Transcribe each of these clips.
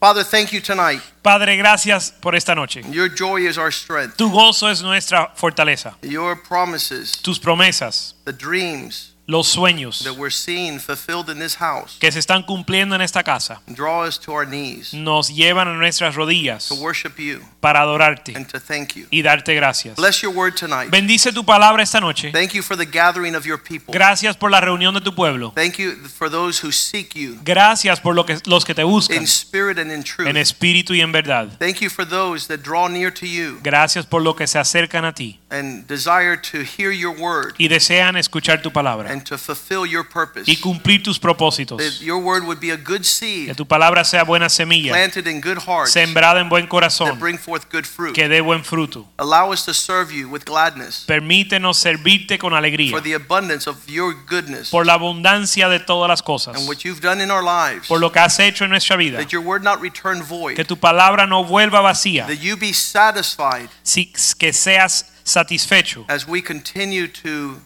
Father, thank you tonight. Padre, gracias por esta noche. Your joy is our strength. Tu gozo es nuestra fortaleza. Your promises, Tus promesas, the dreams los sueños that we're seeing fulfilled in this house, que se están cumpliendo en esta casa draw us to our knees nos llevan a nuestras rodillas to worship you para adorarte and to thank you. y darte gracias. Bless your word tonight. Bendice tu palabra esta noche. Thank you for the gathering of your people. Gracias por la reunión de tu pueblo. Thank you for those who seek you Gracias por lo que, los que te buscan in spirit and in truth. en espíritu y en verdad. Thank you for those that draw near to you Gracias por lo que se acercan a ti and desire to hear your word y desean escuchar tu palabra and to fulfill your purpose. y cumplir tus That propósitos. your word would be a good Que seed tu palabra sea buena semilla, planted in good hearts sembrada en buen that corazón, bring forth good fruit. que dé buen fruto. Allow us to serve you with gladness Permítenos servirte con alegría for the abundance of your goodness por la abundancia de todas las cosas, and what you've done in our lives. por lo que has hecho en nuestra vida. That your word not return Que tu palabra no vuelva vacía, That you be satisfied si- que seas satisfecho, as we continue to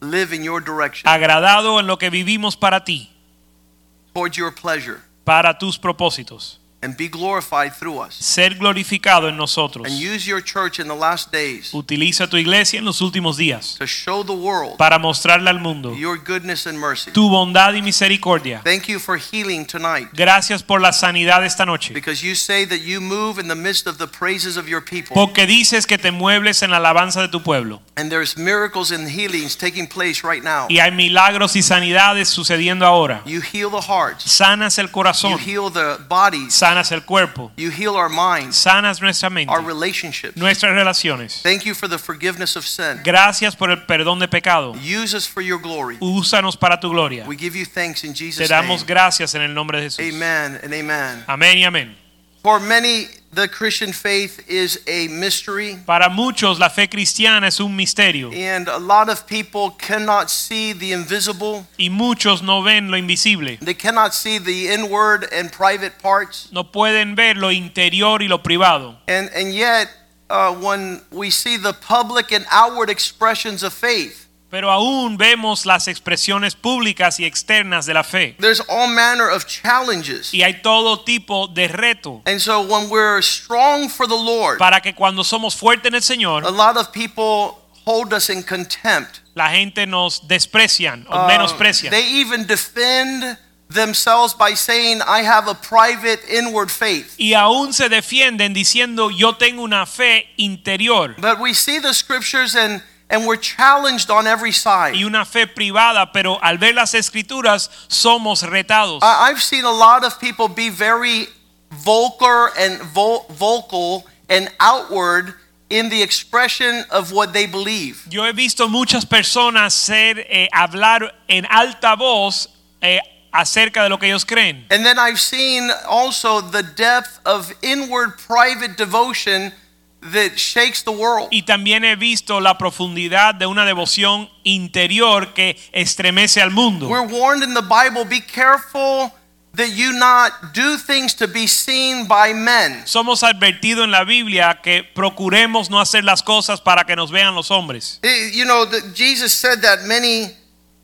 live in your direction agradado en lo que vivimos para ti, towards your pleasure para tus propósitos. And be glorified through us. Ser glorificado en nosotros. And use your church in the last days Utiliza tu iglesia en los últimos días to show the world para mostrarle al mundo your goodness and mercy. tu bondad y misericordia. Thank you for healing tonight Gracias por la sanidad esta noche. because you say that you move in the midst of the praises of your people. Porque dices que te mueves en la alabanza de tu pueblo. And there's miracles and healings taking place right now. Y hay milagros y sanidades sucediendo ahora. You heal the hearts. Sanas el You corazón, heal the bodies. Sanas el cuerpo, You heal our minds, sanas nuestra mente, our relationships. nuestras relaciones. Thank you for the forgiveness of sin. Gracias por el perdón de pecado. Use us for your glory. Úsanos para tu gloria. We give you thanks in Te Jesus' damos name. gracias en el nombre de Jesús. Amen and amen. Amén y amén. For many, the Christian faith is a mystery, Para muchos la fe cristiana es un misterio and a lot of people cannot see the invisible. y muchos no ven lo invisible. They cannot see the inward and private parts. No pueden ver lo interior y lo privado. And, and yet, uh, when we see the public and outward expressions of faith, Pero aún vemos las expresiones públicas y externas de la fe. there's all manner of challenges. Y hay todo tipo de reto And so when we're strong for the Lord, para que cuando somos fuertes en el a Señor, lot of people hold us in contempt. la gente nos desprecian o Uh, menosprecian. they even defend themselves by saying, I have a private inward faith. y aún se defienden diciendo yo tengo una fe interior But we see the scriptures and, and we're challenged on every side. y una fe privada, pero al ver las escrituras somos retados. I- I've seen a lot of people be very vocal and vo- vocal and outward in the expression of what they believe. Yo he visto muchas personas ser eh, hablar en alta voz eh, acerca de lo que ellos creen. And then I've seen also the depth of inward private devotion that shakes the world. Y también he visto la profundidad de una devoción interior que estremece al mundo. We're warned in the Bible be careful that you not do things to be seen by men. Somos advertidos en la Biblia que procuremos no hacer las cosas para que nos vean los hombres. Eh, You know, the, Jesus said that many,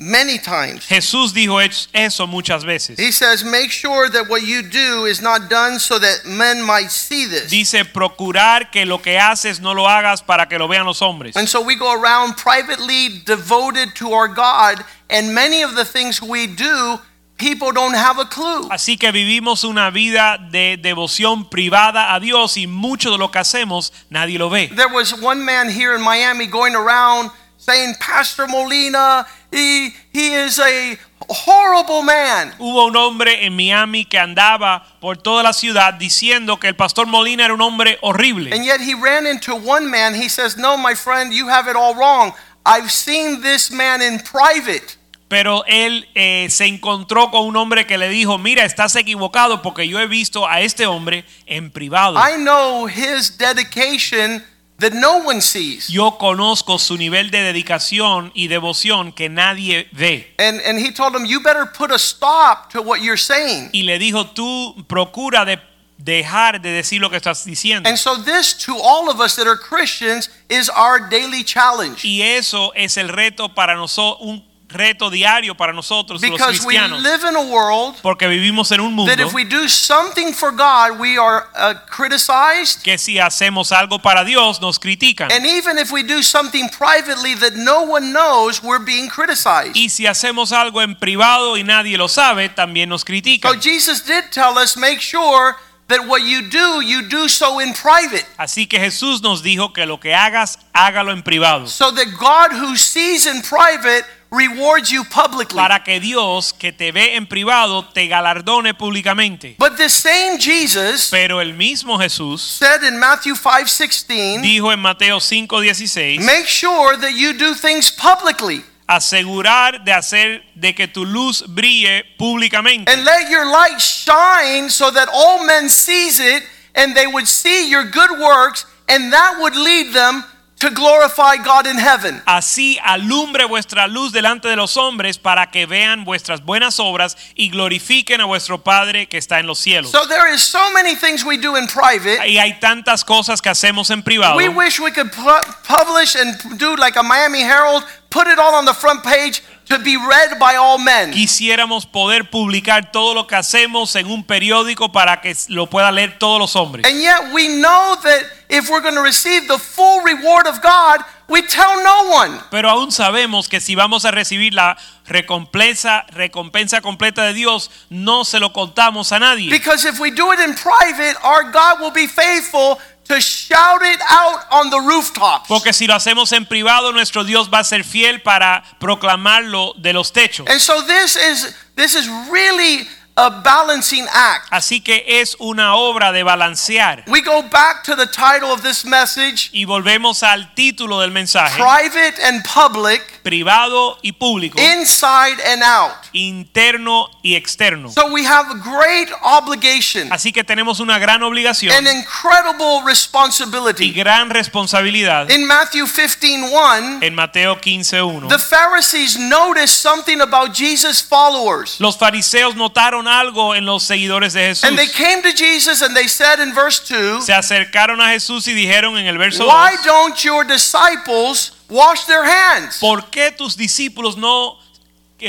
many times. Jesús dijo eso muchas veces. He says, make sure that what you do is not done so that men might see this. Dice procurar que lo que haces no lo hagas para que lo vean los hombres. And so we go around privately devoted to our God, and many of the things we do, people don't have a clue. Así que vivimos una vida de devoción privada a Dios y mucho de lo que hacemos nadie lo ve. There was one man here in Miami going around saying, Pastor Molina, he, he is a horrible man. Hubo un hombre en Miami que andaba por toda la ciudad diciendo que el pastor Molina era un hombre horrible. And yet he ran into one man. He says, No, my friend, you have it all wrong. I've seen this man in private. Pero él eh, se encontró con un hombre que le dijo, mira, estás equivocado porque yo he visto a este hombre en privado. I know his dedication that no one sees. Yo conozco su nivel de dedicación y devoción que nadie ve. And, and he told him, You better put a stop to what you're saying. Y le dijo, tú procura de dejar de decir lo que estás diciendo. And so, this to all of us that are Christians is our daily challenge. Y eso es el reto para nosotros, reto diario para nosotros los Because we cristianos. live in a world Porque vivimos en un mundo that if we do something for God, we are uh, criticized. que si hacemos algo para Dios nos critican. And even if we do something privately that no one knows, we're being criticized. Y si hacemos algo en privado y nadie lo sabe, también nos So critican. Jesus did tell us make sure that what you do, you do so in private. Así que Jesús nos dijo que lo que hagas, hágalo en privado. So that God who sees in private rewards you publicly. Para que Dios que te ve en privado te galardone públicamente. But the same Jesus Pero el mismo Jesús said in Matthew 5:16, dijo en Mateo 5:16, make sure that you do things publicly asegurar de hacer de que tu luz brille públicamente. and let your light shine so that all men sees it and they would see your good works and that would lead them to glorify God in heaven. Así alumbre vuestra luz delante de los hombres para que vean vuestras buenas obras y glorifiquen a vuestro Padre que está en los cielos. So there is so many things we do in private. Y hay tantas cosas que hacemos en privado. We wish we could publish and do like a Miami Herald, put it all on the front page to be read by all men. Quisiéramos poder publicar todo lo que hacemos en un periódico para que lo puedan leer todos los hombres. And yet we know that if we're going to receive the full reward of God, we tell no one. Pero aún sabemos que si vamos a recibir la recompensa, recompensa completa de Dios, no se lo contamos a nadie. Because if we do it in private, our God will be faithful to shout it out on the rooftops. Porque si lo hacemos en privado, nuestro Dios va a ser fiel para proclamarlo de los techos. And so this is this is really a balancing act. Así que es una obra de balancear. We go back to the title of this message, Y volvemos al título del mensaje, private and public, privado y público, inside and out. interno y externo. So we have a great obligation, Así que tenemos una gran obligación an incredible responsibility. y gran responsabilidad In Matthew 15:1, en Mateo 15.1. the Pharisees noticed something about Jesus' followers. Los fariseos notaron algo en los seguidores de Jesús. And they came to Jesus and they said in verse 2, Se acercaron a Jesús y dijeron en el verso Why 2, don't your disciples wash their hands? ¿por qué tus discípulos no,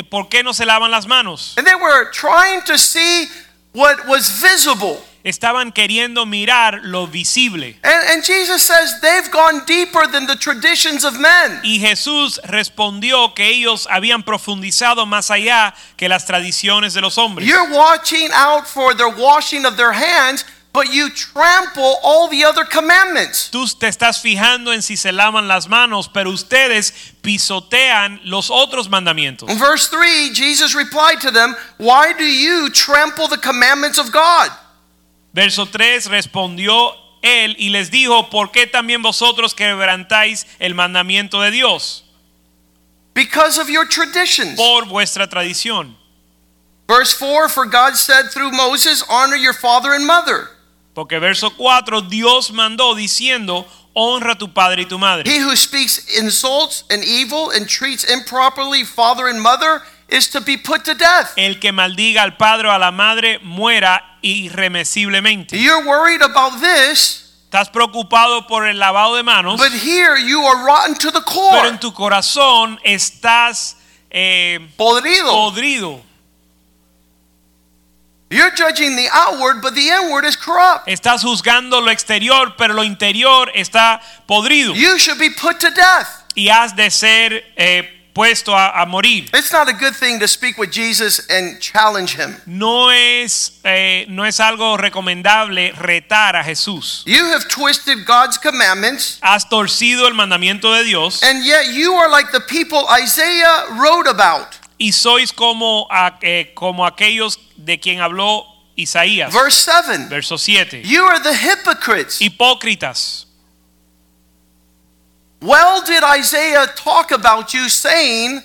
por qué no se lavan las manos? And they were trying to see what was visible. Estaban queriendo mirar lo visible. And, and Jesus says they've gone deeper than the traditions of men. Y Jesús respondió que ellos habían profundizado más allá que las tradiciones de los hombres. You're watching out for the washing of their hands, but you trample all the other commandments. Tú te estás fijando en si se lavan las manos, pero ustedes pisotean los otros mandamientos. In verse 3, Jesus replied to them, Why do you trample the commandments of God? Verso 3 respondió él y les dijo, ¿por qué también vosotros quebrantáis el mandamiento de Dios? Because of your traditions. Por vuestra tradición. Verse 4 For God said through Moses, Honor your father and mother. Porque verso 4, Dios mandó diciendo, honra a tu padre y tu madre. He who speaks insults and evil and treats improperly father and mother is to be put to death. El que maldiga al padre o a la madre muera irremesiblemente. You're worried about this, Estás preocupado por el lavado de manos, but here you are rotten to the core. pero en tu corazón estás eh, Podrido. podrido. You're judging the outward, but the inward is corrupt. Estás juzgando lo exterior, pero lo interior está podrido. You should be put to death. Y has de ser eh, puesto a, a morir. It's not a good thing to speak with Jesus and challenge him. No es, eh, no es algo recomendable retar a Jesús. You have twisted God's commandments, Has torcido el mandamiento de Dios and yet you are like the people Isaiah wrote about. y sois como, a- eh, como aquellos de quien habló Isaías. Verse 7 Verso 7. You are the hypocrites. Hipócritas. Well, did Isaiah talk about you, saying,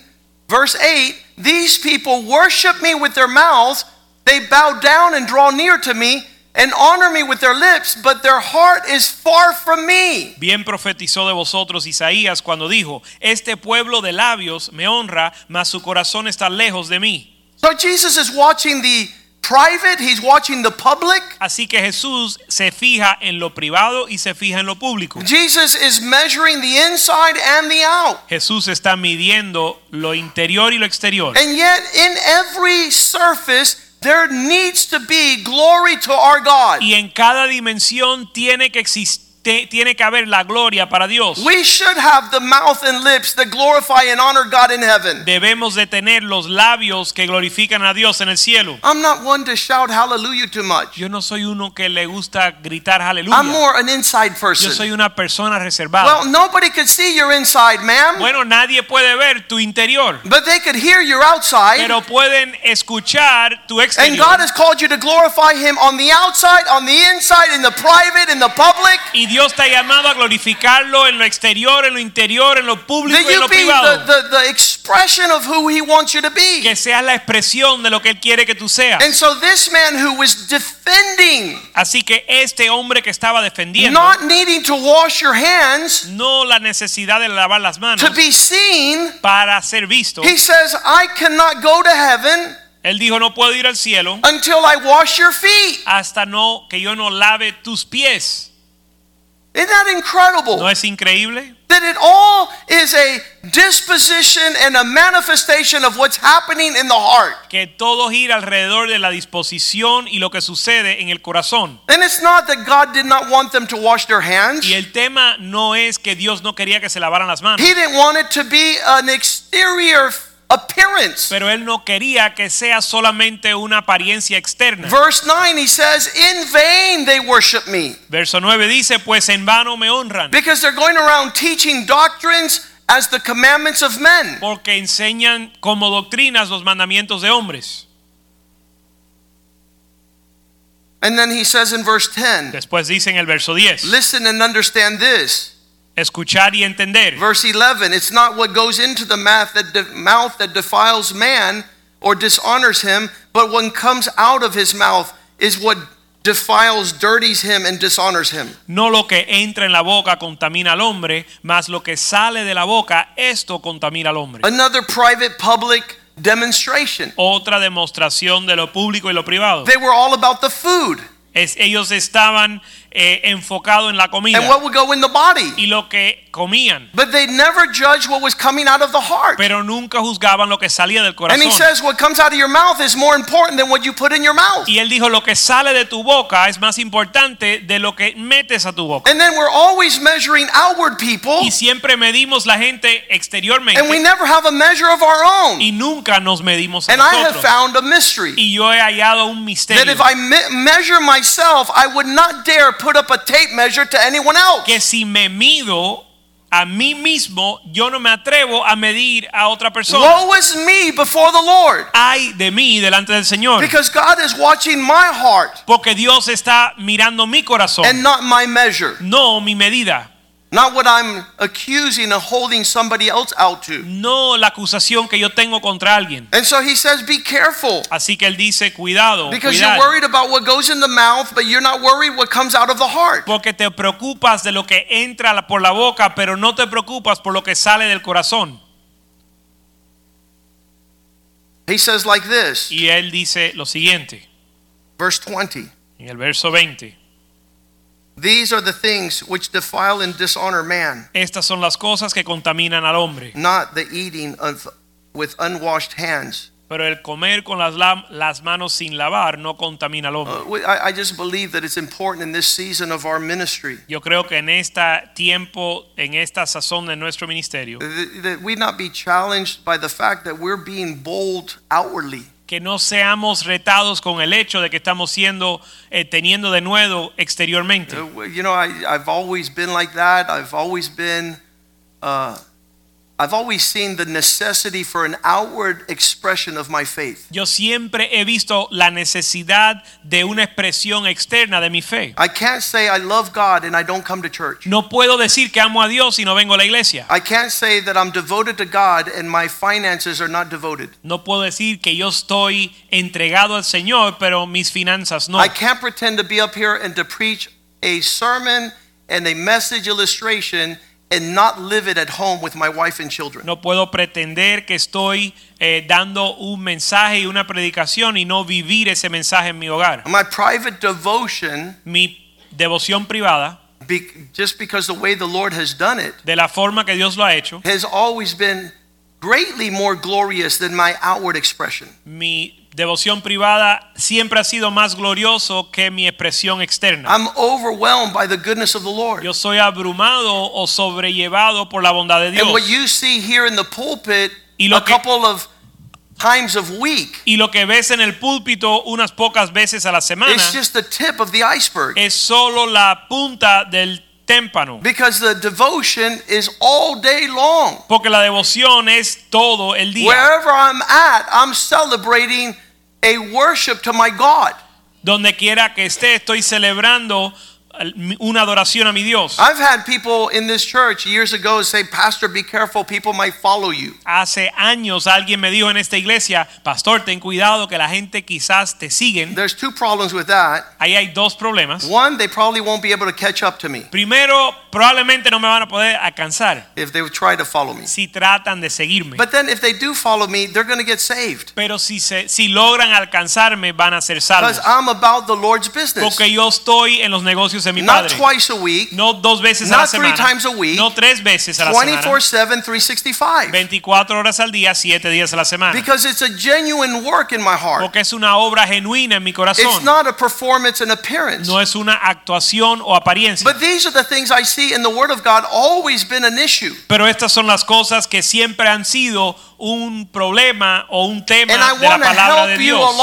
Verse 8 These people worship me with their mouths, they bow down and draw near to me, and honor me with their lips, but their heart is far from me. Bien profetizó de vosotros Isaías cuando dijo, este pueblo de labios me honra, mas su corazón está lejos de mí. So Jesus is watching the private, he's watching the public. Así que Jesús se fija en lo privado y se fija en lo público. Jesus is measuring the inside and the out. Jesús está midiendo lo interior y lo exterior. And yet, in every surface, there needs to be glory to our God. Y en cada dimensión tiene que existir tiene que haber la gloria para Dios. We should have the mouth and lips that glorify and honor God in heaven. Debemos de tener los labios que glorifican a Dios en el cielo. I'm not one to shout hallelujah too much. Yo no soy uno que le gusta gritar aleluya. I'm more an inside person. Yo soy una persona reservada. Well, nobody could see your inside, ma'am, bueno, nadie puede ver tu interior, but they could hear your outside. pero pueden escuchar tu exterior. And. God has called you to glorify Him on the outside, on the inside, in the private, in the public. Y Dios te ha llamado a glorificarlo en lo exterior, en lo interior, en lo público y en lo privado. the, the, the expression of who He wants you to be. Que seas la expresión de lo que Él quiere que tú seas. And so this man who was defending, Así que este hombre que estaba defendiendo, not needing to wash your hands no la necesidad de lavar las manos to be seen, para ser visto, he says, I cannot go to heaven Él dijo, no puedo ir al cielo until I wash your feet. hasta no que yo no lave tus pies. Isn't that incredible? ¿No es increíble? That it all is a disposition and a manifestation of what's happening in the heart. Que todo gira alrededor de la disposición y lo que sucede en el corazón. And it's not that God did not want them to wash their hands. Y el tema no es que Dios no quería que se lavaran las manos, He didn't want it to be an exterior appearance. pero Él no quería que sea solamente una apariencia externa. Verse 9, he says, In vain they worship me. Verso 9 dice, pues en vano me honran, Because they're going around teaching doctrines as the commandments of men. porque enseñan como doctrinas los mandamientos de hombres. And then he says in verse 10, Después dice en el verso 10, Listen and understand this. Escuchar y entender. Verse 11, it's not what goes into the mouth that, de- mouth that defiles man or dishonors him, but what comes out of his mouth is what defiles, dirties him, and dishonors him. No lo que entra en la boca contamina al hombre, mas lo que sale de la boca, esto contamina al hombre. Another private public demonstration. Otra demostración de lo público y lo privado. They were all about the food Es, ellos estaban eh, enfocados en la comida and what would go in the body, y lo que comían, but they never judged what was coming out of the heart. pero nunca juzgaban lo que salía del And he corazón. says, What comes out of your mouth is more important than what you put in your mouth. Y él dijo, lo que sale de tu boca es más importante de lo que metes a tu boca. And then we're always measuring outward people, Y siempre medimos la gente exteriormente and we never have a measure of our own. y nunca nos medimos a And I have nosotros. found a mystery Y yo he hallado un that misterio if I me- measure myself, I would not dare put up a tape measure to anyone else. que si me mido a mí mismo, yo no me atrevo a medir a otra persona. Woe is me before the Lord, Ay de mí delante del Señor. because God is watching my heart Porque Dios está mirando mi corazón, and not my measure, no mi medida, not what I'm accusing and holding somebody else out to. no la acusación que yo tengo contra alguien. And so he says, Be careful. Así que él dice, cuidado, Because cuidar, you're worried about what goes in the mouth, but you're not worried what comes out of the heart. porque te preocupas de lo que entra por la boca, pero no te preocupas por lo que sale del corazón. He says like this, Y él dice lo siguiente, verse 20. en el verso 20. These are the things which defile and dishonor man, Estas son las cosas que contaminan al hombre. not the eating of, with unwashed hands. Pero el comer con las, las manos sin lavar no contamina al hombre. Uh, I, I just believe that it's important in this season of our ministry Yo creo que en este tiempo, en esta sazón de nuestro ministerio, that, that we not be challenged by the fact that we're being bold outwardly. Que no seamos retados con el hecho de que estamos siendo, eh, teniendo de nuevo exteriormente. Uh, you know, I, I've always been like that. I've always been uh, I've always seen the necessity for an outward expression of my faith. Yo siempre he visto la necesidad de una expresión externa de mi fe. I can't say I love God and I don't come to church. No puedo decir que amo a Dios y no vengo a la iglesia. I can't say that I'm devoted to God and my finances are not devoted. No puedo decir que yo estoy entregado al Señor, pero mis finanzas no. I can't pretend to be up here and to preach a sermon and a message illustration and not live it at home with my wife and children. No puedo pretender que estoy eh, dando un mensaje y una predicación y no vivir ese mensaje en mi hogar. My private devotion, Mi devoción privada, be, just because the way the Lord has done it, de la forma que Dios lo ha hecho, has always been greatly more glorious than my outward expression. mi devoción privada siempre ha sido más glorioso que mi expresión externa. I'm overwhelmed by the goodness of the Lord. Yo soy abrumado o sobrellevado por la bondad de Dios. And what you see here in the pulpit Y lo a que- couple of times of week, Y lo que ves en el púlpito unas pocas veces a la semana it's just the tip of the iceberg. es solo la punta del témpano. Because the devotion is all day long. Porque la devoción es todo el día. Wherever I'm at, I'm celebrating a worship to my God. Donde quiera que esté, estoy celebrando una adoración a mi Dios. I've had people in this church years ago say, Pastor, be careful, people might follow you. Hace años alguien me dijo en esta iglesia, pastor, ten cuidado que la gente quizás te siguen. There's two problems with that. Ahí hay dos problemas. One, they probably won't be able to catch up to me Primero, probablemente no me van a poder alcanzar if they try to follow me. si tratan de seguirme. But then if they do follow me, they're going to get saved. Pero si, se, si logran alcanzarme, van a ser salvos. Because I'm about the Lord's business. Porque yo estoy en los negocios de mi Not padre. twice a week, No dos veces a la not three semana. times a week, No tres veces a la semana. 24 7, 365. 24 horas al día, 7 días a la semana. Because it's a genuine work in my heart. Porque es una obra genuina en mi It's not a performance and appearance. No es una actuación o apariencia. But these are the things I see in the Word of God always been an issue. Pero estas son las cosas que siempre han sido un problema o un tema And I de la want to palabra de help you Dios.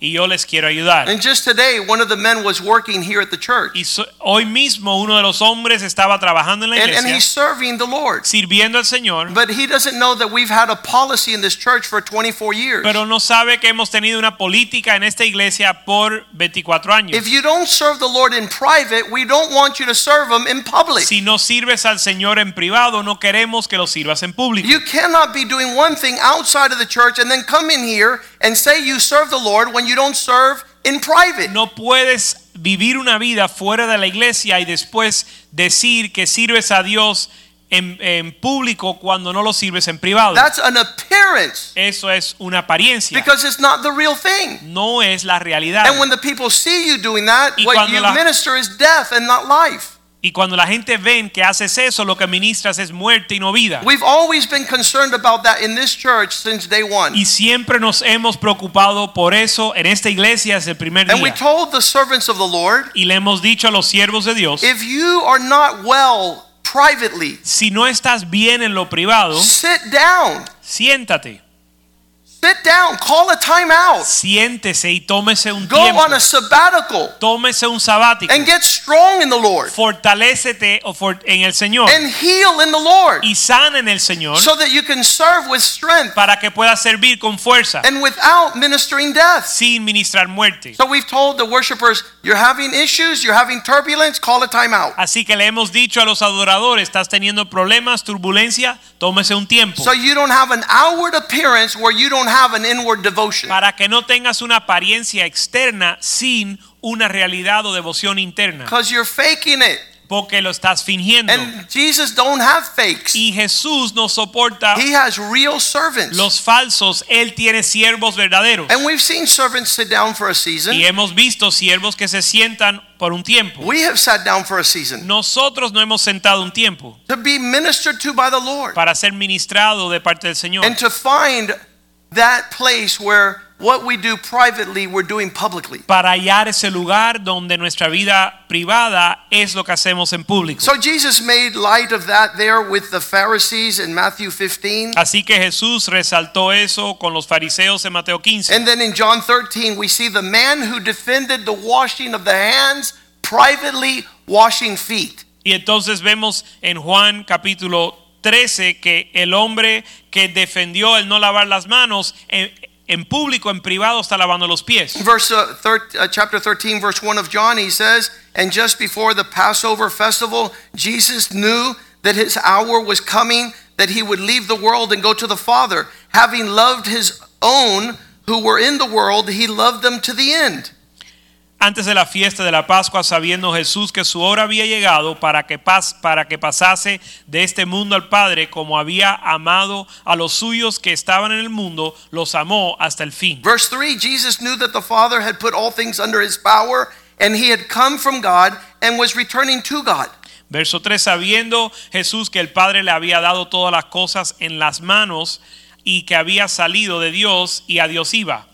Y yo les quiero ayudar. And just today, one of the men was working here at the church. Y so- hoy mismo uno de los hombres estaba trabajando en la And, and he's serving the Lord. sirviendo al Señor, But he doesn't know that we've had a policy in this church for 24 years. pero no sabe que hemos tenido una política en esta iglesia por 24 años. If you don't serve the Lord in private, we don't want you to serve him in public. Si no sirves al Señor en privado, no queremos que lo sirvas en público. You cannot be doing one thing outside of the church and then come in here and say you serve the Lord when you don't serve in private. No puedes vivir una vida fuera de la iglesia y después decir que sirves a Dios en, en público cuando no lo sirves en privado. That's an appearance Eso es una apariencia. because it's not the real thing. No es la realidad. And when the people see you doing that, Y what you la- minister is death and not life. Y cuando la gente ven que haces eso, lo que ministras es muerte y no vida. We've always been concerned about that in this church since day one. Y siempre nos hemos preocupado por eso en esta iglesia desde el primer And we día. told the servants of the Lord, Y le hemos dicho a los siervos de Dios, if you are not well privately, si no estás bien en lo privado, sit down. siéntate, Sit down. Call a time out. siéntese y tómese un Go tiempo. on a sabbatical Tómese un sabático. and get strong in the Lord Fortalécete en el Señor and heal in the Lord y sana en el Señor so that you can serve with strength para que puedas servir con fuerza and without ministering death. sin ministrar muerte. So we've told the worshipers, you're having issues, you're having turbulence, call a time out. Así que le hemos dicho a los adoradores, estás teniendo problemas, turbulencia, tómese un tiempo So you don't have an outward appearance where you don't have an inward devotion. para que no tengas una apariencia externa sin una realidad o devoción interna, Because you're faking it. porque lo estás fingiendo. And Jesus don't have fakes. Y Jesús no soporta He has real servants. los falsos, él tiene siervos verdaderos. And we've seen servants sit down for a season. Y hemos visto siervos que se sientan por un tiempo. We have sat down for a season Nosotros no hemos sentado un tiempo to be ministered to by the Lord para ser ministrado de parte del Señor. and to find that place where what we do privately we're doing publicly. Para hallar ese lugar donde nuestra vida privada es lo que hacemos en público. So Jesus made light of that there with the Pharisees in Matthew 15. Así que Jesús resaltó eso con los fariseos en Mateo 15. And then in John 13 we see the man who defended the washing of the hands privately washing feet. Y entonces vemos en Juan capítulo 13 que el hombre que defendió el no lavar las manos en, en público, en privado, está lavando los pies. Verse uh, thir- uh, chapter 13 verse 1 of John he says, "And just before the Passover festival, Jesus knew that his hour was coming that he would leave the world and go to the Father. Having loved his own who were in the world, he loved them to the end." Antes de la fiesta de la Pascua, sabiendo Jesús que su hora había llegado para que, pas- para que pasase de este mundo al Padre, como había amado a los suyos que estaban en el mundo, los amó hasta el fin. Verse 3 Jesus knew that the Father had put all things under his power, and he had come from God and was returning to God. Verso 3, sabiendo Jesús que el Padre le había dado todas las cosas en las manos y que había salido de Dios y a Dios iba.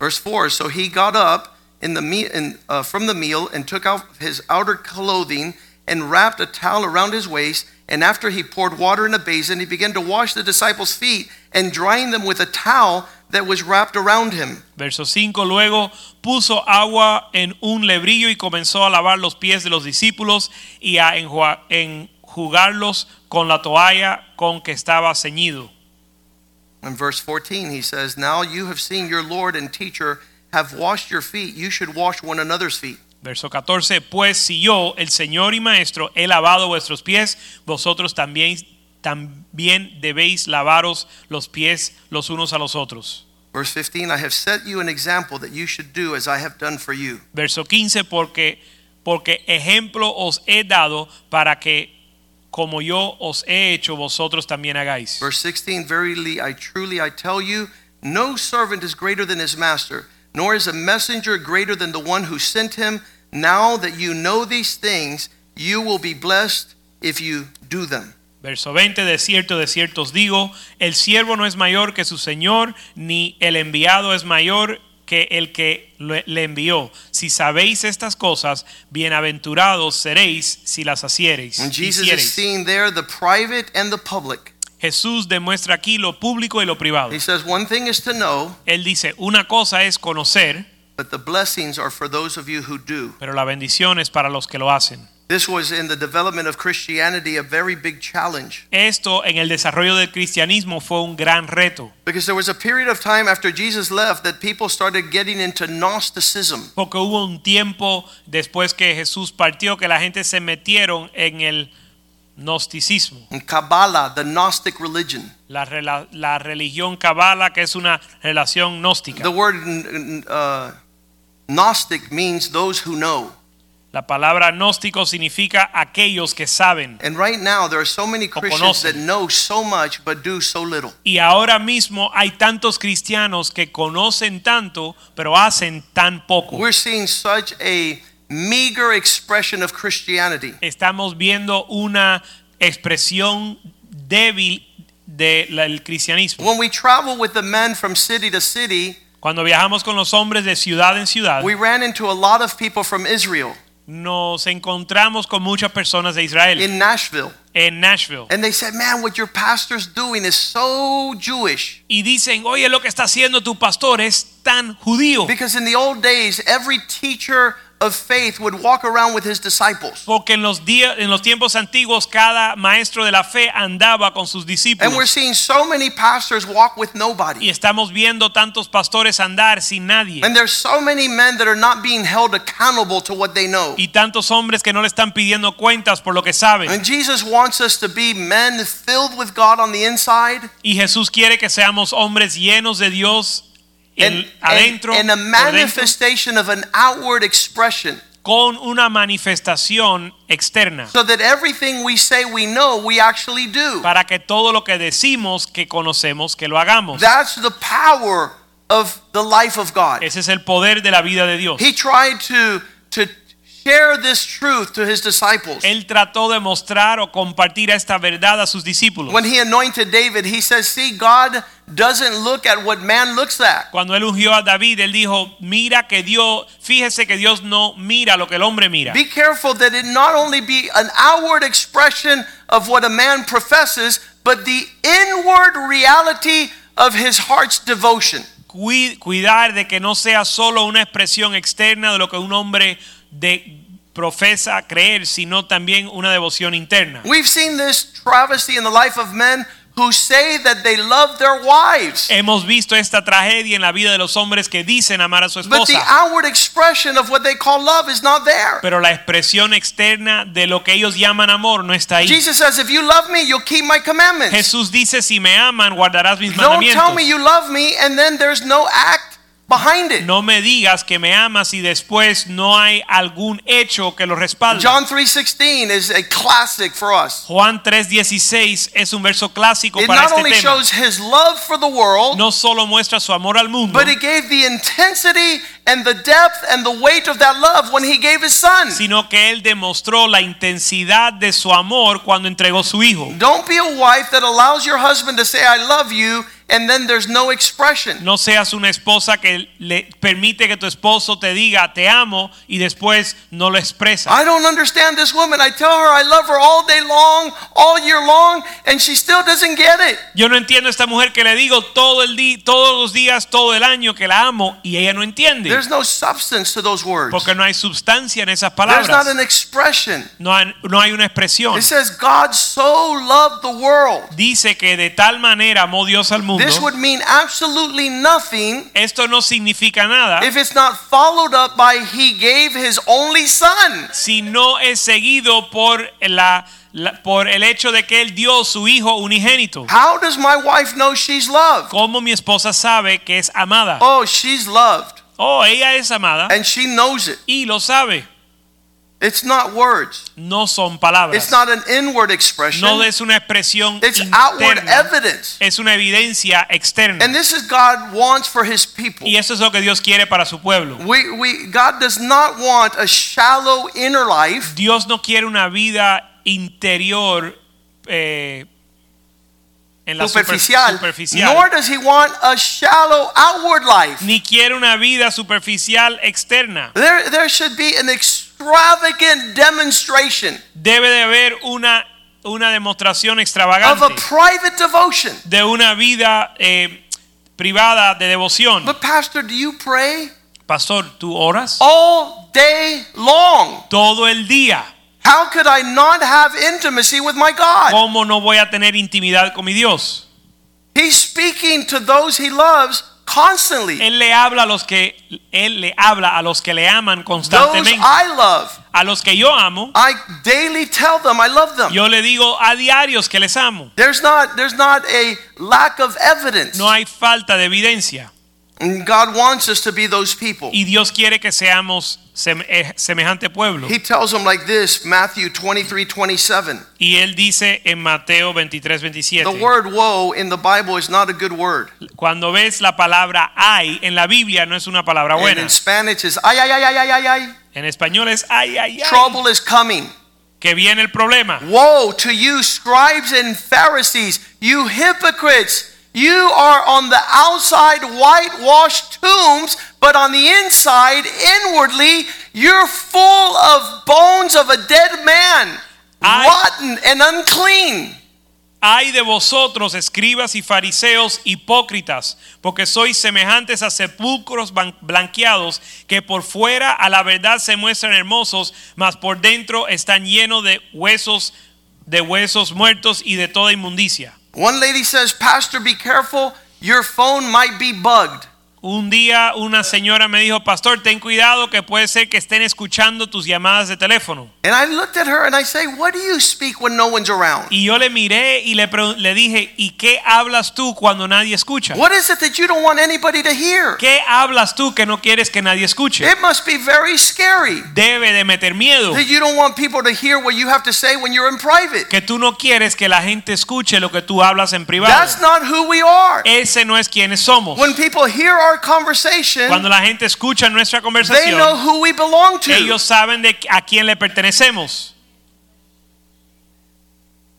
Verse 4 So he got up in the me- in, uh, from the meal and took out his outer clothing and wrapped a towel around his waist. And after he poured water in a basin, he began to wash the disciples' feet and drying them with a towel that was wrapped around him. Verso 5, luego puso agua en un lebrillo y comenzó a lavar los pies de los discípulos y a enjugarlos con la toalla con que estaba ceñido. In verse 14, he says, Now you have seen your Lord and teacher have washed your feet. You should wash one another's feet. Verso 14, pues si yo, el Señor y Maestro, he lavado vuestros pies, vosotros también, también debéis lavaros los pies los unos a los otros. Verse 15, I have set you an example that you should do as I have done for you. Verso 15, porque, porque ejemplo os he dado para que como yo os he hecho, vosotros también hagáis. Verse 16, Verily I truly I tell you, no servant is greater than his master, nor is a messenger greater than the one who sent him. Now that you know these things, you will be blessed if you do them. Verso 20, de cierto, de cierto os digo, el siervo no es mayor que su Señor, ni el enviado es mayor que el que le envió. Si sabéis estas cosas, bienaventurados seréis si las haciereis. And Jesus is hiciereis. seeing there the private and the public. Jesús demuestra aquí lo público y lo privado. He says, One thing is to know, Él dice, una cosa es conocer, but the blessings are for those of you who do. pero la bendición es para los que lo hacen. This was in the development of Christianity a very big challenge Esto en el desarrollo del cristianismo fue un gran reto, because there was a period of time after Jesus left that people started getting into Gnosticism. porque hubo un tiempo después que Jesús partió que la gente se metieron en el gnosticismo, And Kabbalah, the Gnostic religion. la, rela- la religión cabala que es una relación gnóstica. The word uh, Gnostic means those who know. La palabra gnóstico significa aquellos que saben. And right now, there are so many Christians that know so much but do so little. Y ahora mismo hay tantos cristianos que conocen tanto, pero hacen tan poco. We're seeing such a meager expression of Christianity. Estamos viendo una expresión débil del cristianismo. When we travel with the men from city to city, Cuando viajamos con los hombres de ciudad en ciudad, we ran into a lot of people from Israel nos encontramos con muchas personas de Israel in Nashville. en Nashville And they said, Man, what your pastor's doing is so Jewish. y dicen, oye, lo que está haciendo tu pastor es tan judío. Because in the old days, every teacher of faith would walk around with his disciples. Porque en los días, en los tiempos antiguos, cada maestro de la fe andaba con sus discípulos. And we're seeing so many pastors walk with nobody. Y estamos viendo tantos pastores andar sin nadie. And there's so many men that are not being held accountable to what they know. Y tantos hombres que no le están pidiendo cuentas por lo que saben. And Jesus wants us to be men filled with God on the inside Y Jesús quiere que seamos hombres llenos de Dios en- and, and, and a manifestation of an outward expression con una manifestación externa. so that everything we say we know, we actually do. Para que todo lo que decimos que conocemos, que lo hagamos. That's the power of the life of God. Ese es el poder de la vida de Dios. He tried to, to share this truth to his disciples. Él trató de mostrar o compartir esta verdad a sus discípulos. When he anointed David, he says, See, God doesn't look at what man looks at. Cuando él ungió a David, él dijo, mira que Dios, fíjese que Dios no mira lo que el hombre mira. Be careful that it not only be an outward expression of what a man professes, but the inward reality of his heart's devotion. Cuidar de que no sea solo una expresión externa de lo que un hombre de, profesa creer, sino también una devoción interna. We've seen this travesty in the life of men who say that they love their wives. Hemos visto esta tragedia en la vida de los hombres que dicen amar a su But the esposa, outward expression of what they call love is not there. pero la expresión externa de lo que ellos llaman amor no está ahí. Jesus says, If you love me, you'll keep my commandments. Jesús dice, si me aman, guardarás mis Don't tell mandamientos. me you love me and then there's no act behind it. No me digas que me amas y después no hay algún hecho que lo respalde. John 3:16 is a classic for us. Juan 3:16 es un verso clásico It para not este only tema. shows his love for the world, No solo muestra su amor al mundo, but it gave the intensity and the depth and the weight of that love when he gave his son. sino que él demostró la intensidad de su amor cuando entregó su hijo. Don't be a wife that allows your husband to say I love you and then there's no expression. No seas una esposa que le permite que tu esposo te diga te amo y después no lo expresa. I don't understand this woman. I tell her I love her all day long, all year long, and she still doesn't get it. Yo no entiendo a esta mujer que le digo todo el día, todos los días, todo el año que la amo y ella no entiende. There's no substance to those words. Porque no hay sustancia en esas palabras. There's not an expression. No hay, no hay una expresión. It says God so loved the world. Dice que de tal manera amó Dios al mundo. This would mean absolutely nothing Esto no significa nada if it's not followed up by he gave his only son. si no es seguido por la, la- por el hecho de que él dio su hijo unigénito. How does my wife know she's loved? ¿Cómo mi esposa sabe que es amada? Oh, she's loved Oh, ella es amada and she knows it. y lo sabe. It's not words. No son palabras. It's not an inward expression. No es una expresión It's outward evidence. Es una evidencia externa. And this is God wants for his people. Y eso es lo que Dios quiere para su pueblo. We, we, God does not want a shallow inner life. Dios no quiere una vida interior eh, en la superficial, superficial. nor does he want a shallow outward life. ni quiere una vida superficial externa. There, there should be an extravagant demonstration Debe de haber una, una demostración extravagante of a private devotion. de una vida eh, privada de devoción. But, Pastor, do you pray Pastor, ¿tú oras? all day long? Todo el día. How could I not have intimacy with my God? ¿Cómo no voy a tener intimidad con mi Dios? He's speaking to those he loves constantly. Él le habla a los que él le habla a los que le aman constantemente. Those. I love, A los que yo amo, I daily tell them I love them. yo le digo a diarios que les amo. There's not, there's not a lack of evidence. No hay falta de evidencia. And God wants us to be those people. Y Dios quiere que seamos eh, semejante pueblo. He tells them like this, Matthew 23, 27. Y él dice en Mateo 23, The word woe in the Bible is not a good word. Cuando ves la palabra ay en la Biblia no es una palabra buena. And in Spanish is ay, ay, ay, ay, ay, ay, ay. En español es ay, ay, ay. Trouble is coming. Que viene el problema. Woe to you, scribes and Pharisees, you hypocrites! You are on the outside whitewashed tombs, but on the inside, inwardly, you're full of bones of a dead man, rotten and unclean. Ay de vosotros, escribas y fariseos hipócritas, porque sois semejantes a sepulcros blanqueados, que por fuera a la verdad se muestran hermosos, mas por dentro están llenos de huesos, de huesos muertos y de toda inmundicia. One lady says, Pastor, be careful, your phone might be bugged. Un día una señora me dijo, pastor, ten cuidado que puede ser que estén escuchando tus llamadas de teléfono. And I looked at her and I say, What do you speak when no one's around? Y yo le miré y le, le dije, ¿y qué hablas tú cuando nadie escucha? What is it that you don't want anybody to hear? ¿Qué hablas tú que no quieres que nadie escuche? It must be very scary. Debe de meter miedo. That you don't want people to hear what you have to say when you're in private. Que tú no quieres que la gente escuche lo que tú hablas en privado. That's not who we are. Ese no es quienes somos. When people hear our conversation, Cuando la gente escucha nuestra they know who we belong to. ellos saben de a quién le pertenecemos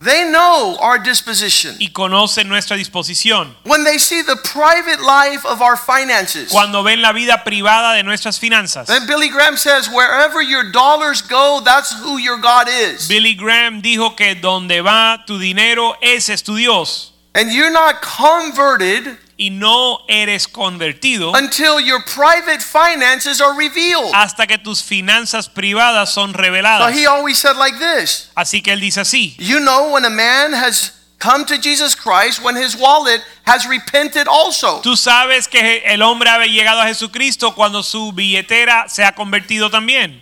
They know our disposition. y conocen nuestra disposición. When they see the private life of our finances. Cuando ven la vida privada de nuestras finanzas. Then Billy Graham says, wherever your dollars go, that's who your God is. Billy Graham dijo que donde va tu dinero, ese es tu Dios. And you're not converted y no eres convertido until your private finances are revealed. hasta que tus finanzas privadas son reveladas. So he always said like this Así que él dice así. You know, when a man has come to Jesus Christ, when his wallet has repented also. Tú sabes que el hombre ha llegado a Jesucristo cuando su billetera se ha convertido también.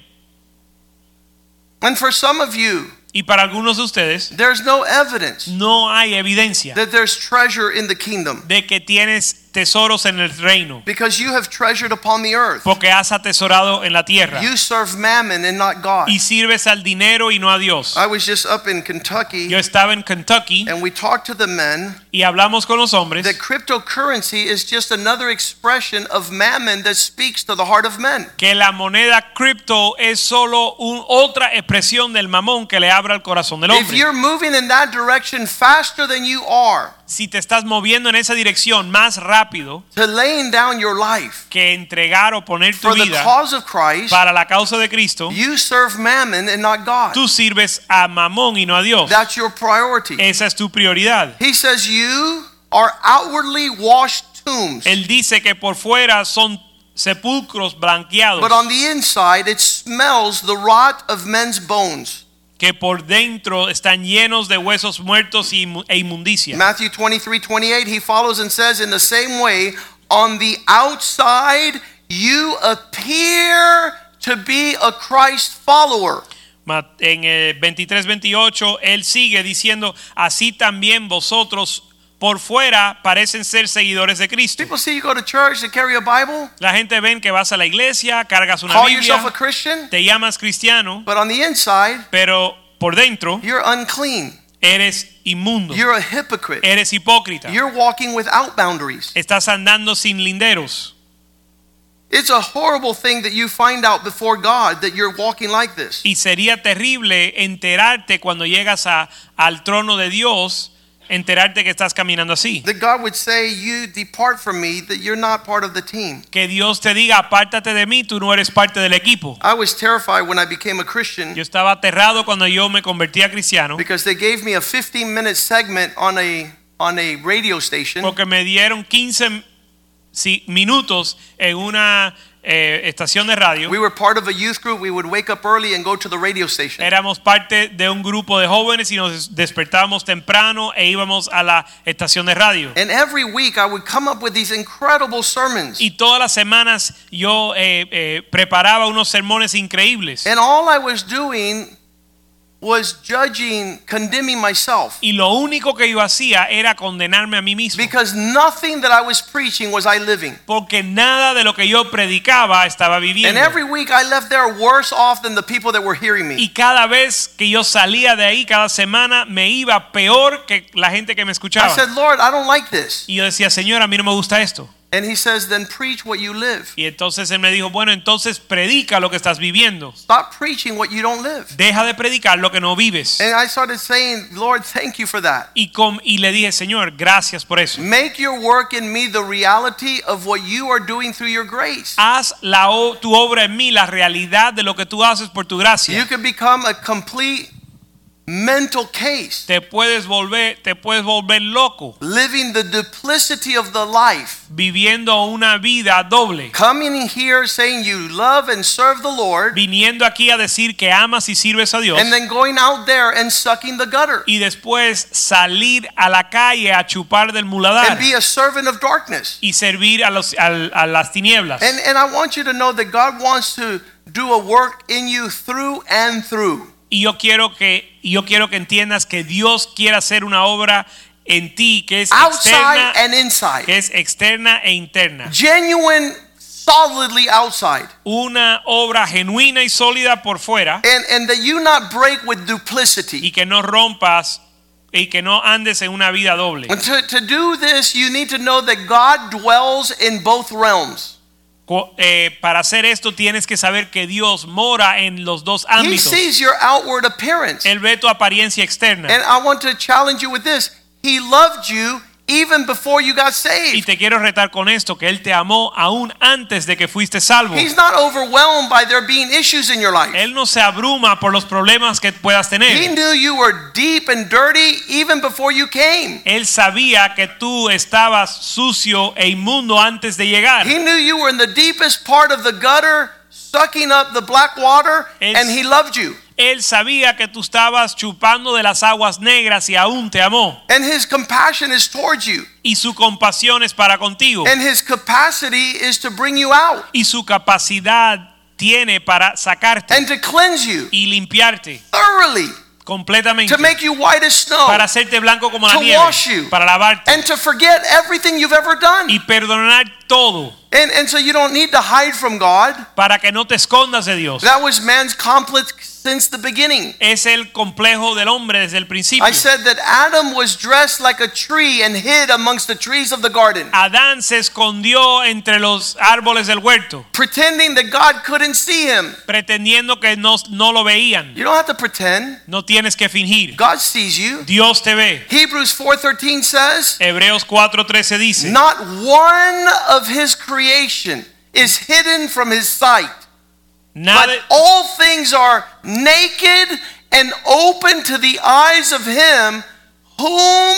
And for some of you, Y para algunos de ustedes there's no evidence no hay evidencia that there's treasure in the kingdom. de que tienes tesoros en el reino because you have treasured upon the earth. porque has atesorado en la tierra You serve mammon and not God. y sirves al dinero y no a Dios. I was just up in Kentucky Yo estaba en Kentucky and we talked to the men y hablamos con los hombres that cryptocurrency is just another expression of mammon that speaks to the heart of men. que la moneda cripto es solo un- otra expresión del mamón que le abra el corazón del hombre. If you're moving in that direction faster than you are Si te estás moviendo en esa dirección más rápido to laying down your life que entregar o poner tu vida para la causa de Cristo, you serve mammon and not God. tú sirves a mamón y no a Dios. That's your priority. Esa es tu prioridad. He says you are outwardly washed tombs, Él dice que por fuera son sepulcros blanqueados, but on the inside it smells the rot of men's bones. Que por dentro están llenos de huesos muertos e inmundicia. Matthew 23 28, he follows and says, In the same way, on the outside, you appear to be a Christ follower. En el 23-28 él sigue diciendo, así también vosotros por fuera parecen ser seguidores de Cristo. People see you go to church to carry a Bible, La gente ven que vas a la iglesia, cargas una call yourself a Biblia, Christian, te llamas cristiano, but on the inside, pero por dentro you're unclean. eres inmundo, You're a hypocrite. eres hipócrita, You're walking without boundaries. estás andando sin linderos. It's a horrible thing that you find out before God that you're walking like this. Y sería terrible enterarte cuando llegas a, al trono de Dios, enterarte que estás caminando así. That God would say, You depart from me, that you're not part of the team. Que Dios te diga, apártate de mí, tú no eres parte del equipo. I was terrified when I became a Christian Yo estaba aterrado cuando yo me convertí a cristiano because they gave me a 15 minute segment on a on a radio station porque me dieron 15 sí, minutos en una eh, estación de radio. we were part of a youth group we would wake up early and go to the radio station Éramos parte de un grupo de jóvenes y nos despertábamos temprano e íbamos a la estación de radio. and every week I would come up with these incredible sermons Y todas las semanas yo eh, eh, preparaba unos sermones increíbles. and all I was doing was judging condemning myself Y lo único que yo hacía era condenarme a mí mismo. because nothing that I was preaching was I living Porque nada de lo que yo predicaba estaba viviendo. and every week I left there worse off than the people that were hearing me Y cada vez que yo salía de ahí, cada semana, me iba peor que la gente que me escuchaba. I said Lord I don't like this Y yo decía, Señor, a mí no me gusta esto. And he says then preach what you live Y entonces él me dijo, bueno, entonces predica lo que estás viviendo. stop preaching what you don't live Deja de predicar lo que no vives. And I started saying, Lord, thank you for that. Y, com- y le dije, Señor, gracias por eso. Make your work in me the reality of what you are doing through your grace. Haz la tu obra en mí la realidad de lo que tú haces por tu gracia. You can become a complete mental case, Te puedes volver, te puedes volver loco living the duplicity of the life. viviendo una vida doble. Coming here saying you love and serve the Lord, Viniendo aquí a decir que amas y sirves a Dios. and then going out there and sucking the gutter y después salir a la calle a chupar del muladar and be a servant of darkness. y servir a, los, al- a las tinieblas. And, and I want you to know that God wants to do a work in you through and through. Y yo quiero que yo quiero que entiendas que Dios quiere hacer una obra en ti que es Outside externa, and inside. que es externa e interna. genuine solidly outside Una obra genuina y sólida por fuera and and that you not break with duplicity y que no rompas y que no andes en una vida doble. and to, to do this you need to know that god dwells in both realms eh, para hacer esto tienes que saber que Dios mora en los dos he sees your outward appearance. Él ve tu apariencia externa. and i want to challenge you with this. He loved you even before you got Y saved. te quiero retar con esto, que Él te amó aún antes de que fuiste salvo. He's not overwhelmed by there being issues in your life. Él no se abruma por los problemas que puedas He knew you were deep and dirty even before you came. Él sabía que tú estabas sucio e inmundo antes de llegar. He knew you were in the deepest part of the gutter, sucking up the black water, Es- and he loved you. Él sabía que tú estabas chupando de las aguas negras y aún te amó. And his compassion is towards you. Y su compasión es para contigo. And his capacity is to bring you out Y su capacidad tiene para sacarte and to cleanse you y limpiarte thoroughly, completamente. to make you white as snow, Para hacerte blanco como la nieve. you. Para lavarte. and to forget everything you've ever done. Y perdonar todo. And, and so you don't need to hide from God. Para que no te escondas de Dios. That was man's complex since the beginning. Es el complejo del hombre desde el principio. I said that Adam was dressed like a tree and hid amongst the trees of the garden, Adán se escondió entre los árboles del huerto, pretending that God couldn't see him. pretendiendo que no, no lo veían. You don't have to pretend. No tienes que fingir. God sees you. Dios te ve. Hebrews 4:13 says, Hebreos 4:13 dice, "Not one of his creation is hidden from his sight, nada, but all things are naked and open to the eyes of him whom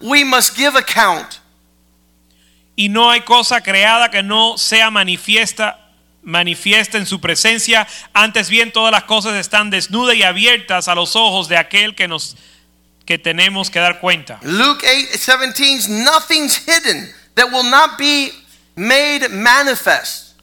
we must give account." y no hay cosa creada que no sea manifiesta manifiesta en su presencia, antes bien todas las cosas están desnudas y abiertas a los ojos de aquel que nos que tenemos que dar cuenta. Luke 8:17 nothing's hidden that will not be made manifest.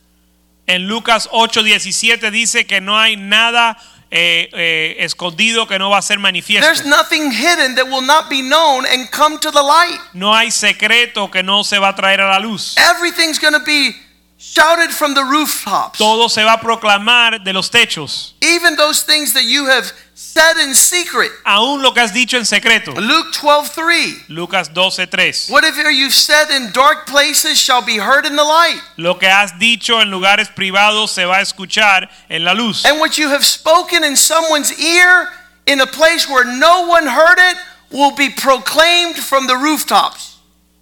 En Lucas 8:17 dice que no hay nada eh, eh, escondido que no va a ser manifiesto. There's nothing hidden that will not be known and come to the light. No hay secreto que no se va a traer a la luz. Everything's going to be shouted from the rooftops. Todo se va a proclamar de los techos. Even those things that you have said in secret. Aún lo que has dicho en secreto. Luke 12:3 Lucas 12:3. Whatever you've said in dark places shall be heard in the light. Lo que has dicho en lugares privados se va a escuchar en la luz. And what you have spoken in someone's ear in a place where no one heard it will be proclaimed from the rooftops.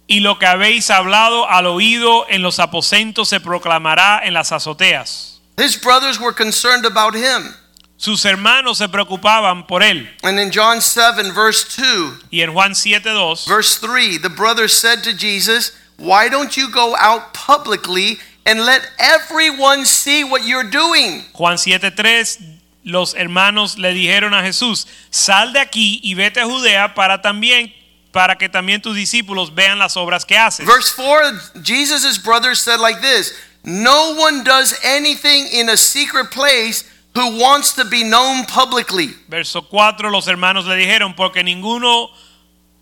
Y lo que habéis hablado al oído en los aposentos se proclamará en las azoteas. His brothers were concerned about him. Sus hermanos se preocupaban por él. And in John 7, verse 2, Y en Juan 7:2 verse 3, the brothers said to Jesus, Why don't you go out publicly and let everyone see what you're doing? Juan 7:3 los hermanos le dijeron a Jesús, "Sal de aquí y vete a Judea para también para que también tus discípulos vean las obras que haces." Verse 4, Jesus' brothers said like this No one does anything in a secret place who wants to be known publicly. Verso 4 los hermanos le dijeron, "Porque ninguno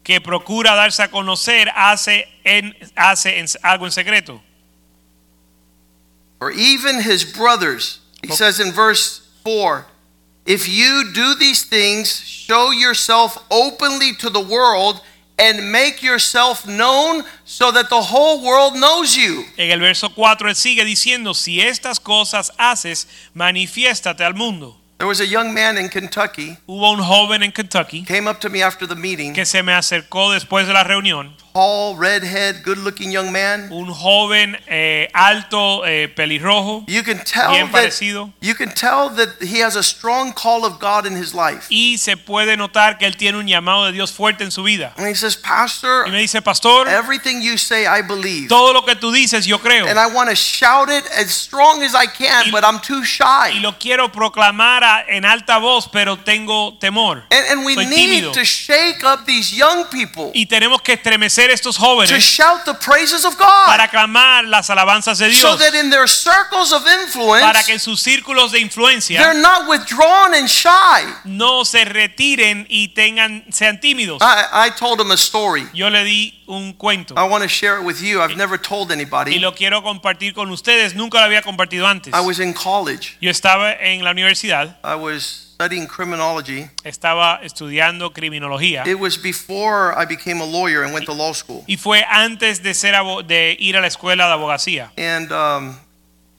que procura darse a conocer hace en hace en- algo en secreto." Or even his brothers, he says in verse 4 If you do these things, show yourself openly to the world and make yourself known so that the whole world knows you. En el verso 4 él sigue diciendo, "Si estas cosas haces, manifiéstate al mundo." There was a young man in Kentucky Hubo un joven en Kentucky came up to me after the meeting, que se me acercó después de la reunión tall, redhead, good-looking young man. un joven eh, alto, eh, pelirrojo, You can tell bien that parecido, you can tell that he has a strong call of God in his life. y se puede notar que él tiene un llamado de Dios fuerte en su vida. And he says, "Pastor, Y me dice, pastor, everything you say I believe." todo lo que tú dices yo creo, And I want to shout it as strong as I can, Y- but I'm too shy. y lo quiero proclamar a- en alta voz, pero tengo temor. And, and we Soy need tímido. to shake up these young people Y tenemos que estremecer estos to shout the praises of God para clamar las alabanzas de Dios so that in their circles of influence, para que en sus círculos de influencia they're not withdrawn and shy. no se retiren y tengan sean tímidos. I, I told them a story. Yo le di un cuento. I want to share it with you. I've never told anybody. y lo quiero compartir con ustedes. Nunca lo había compartido antes. I was in college. Yo estaba en la universidad, I was studying criminology. estaba estudiando criminología It was before I became a lawyer and went to law school. y fue antes de ser de ir a la escuela de abogacía. And um,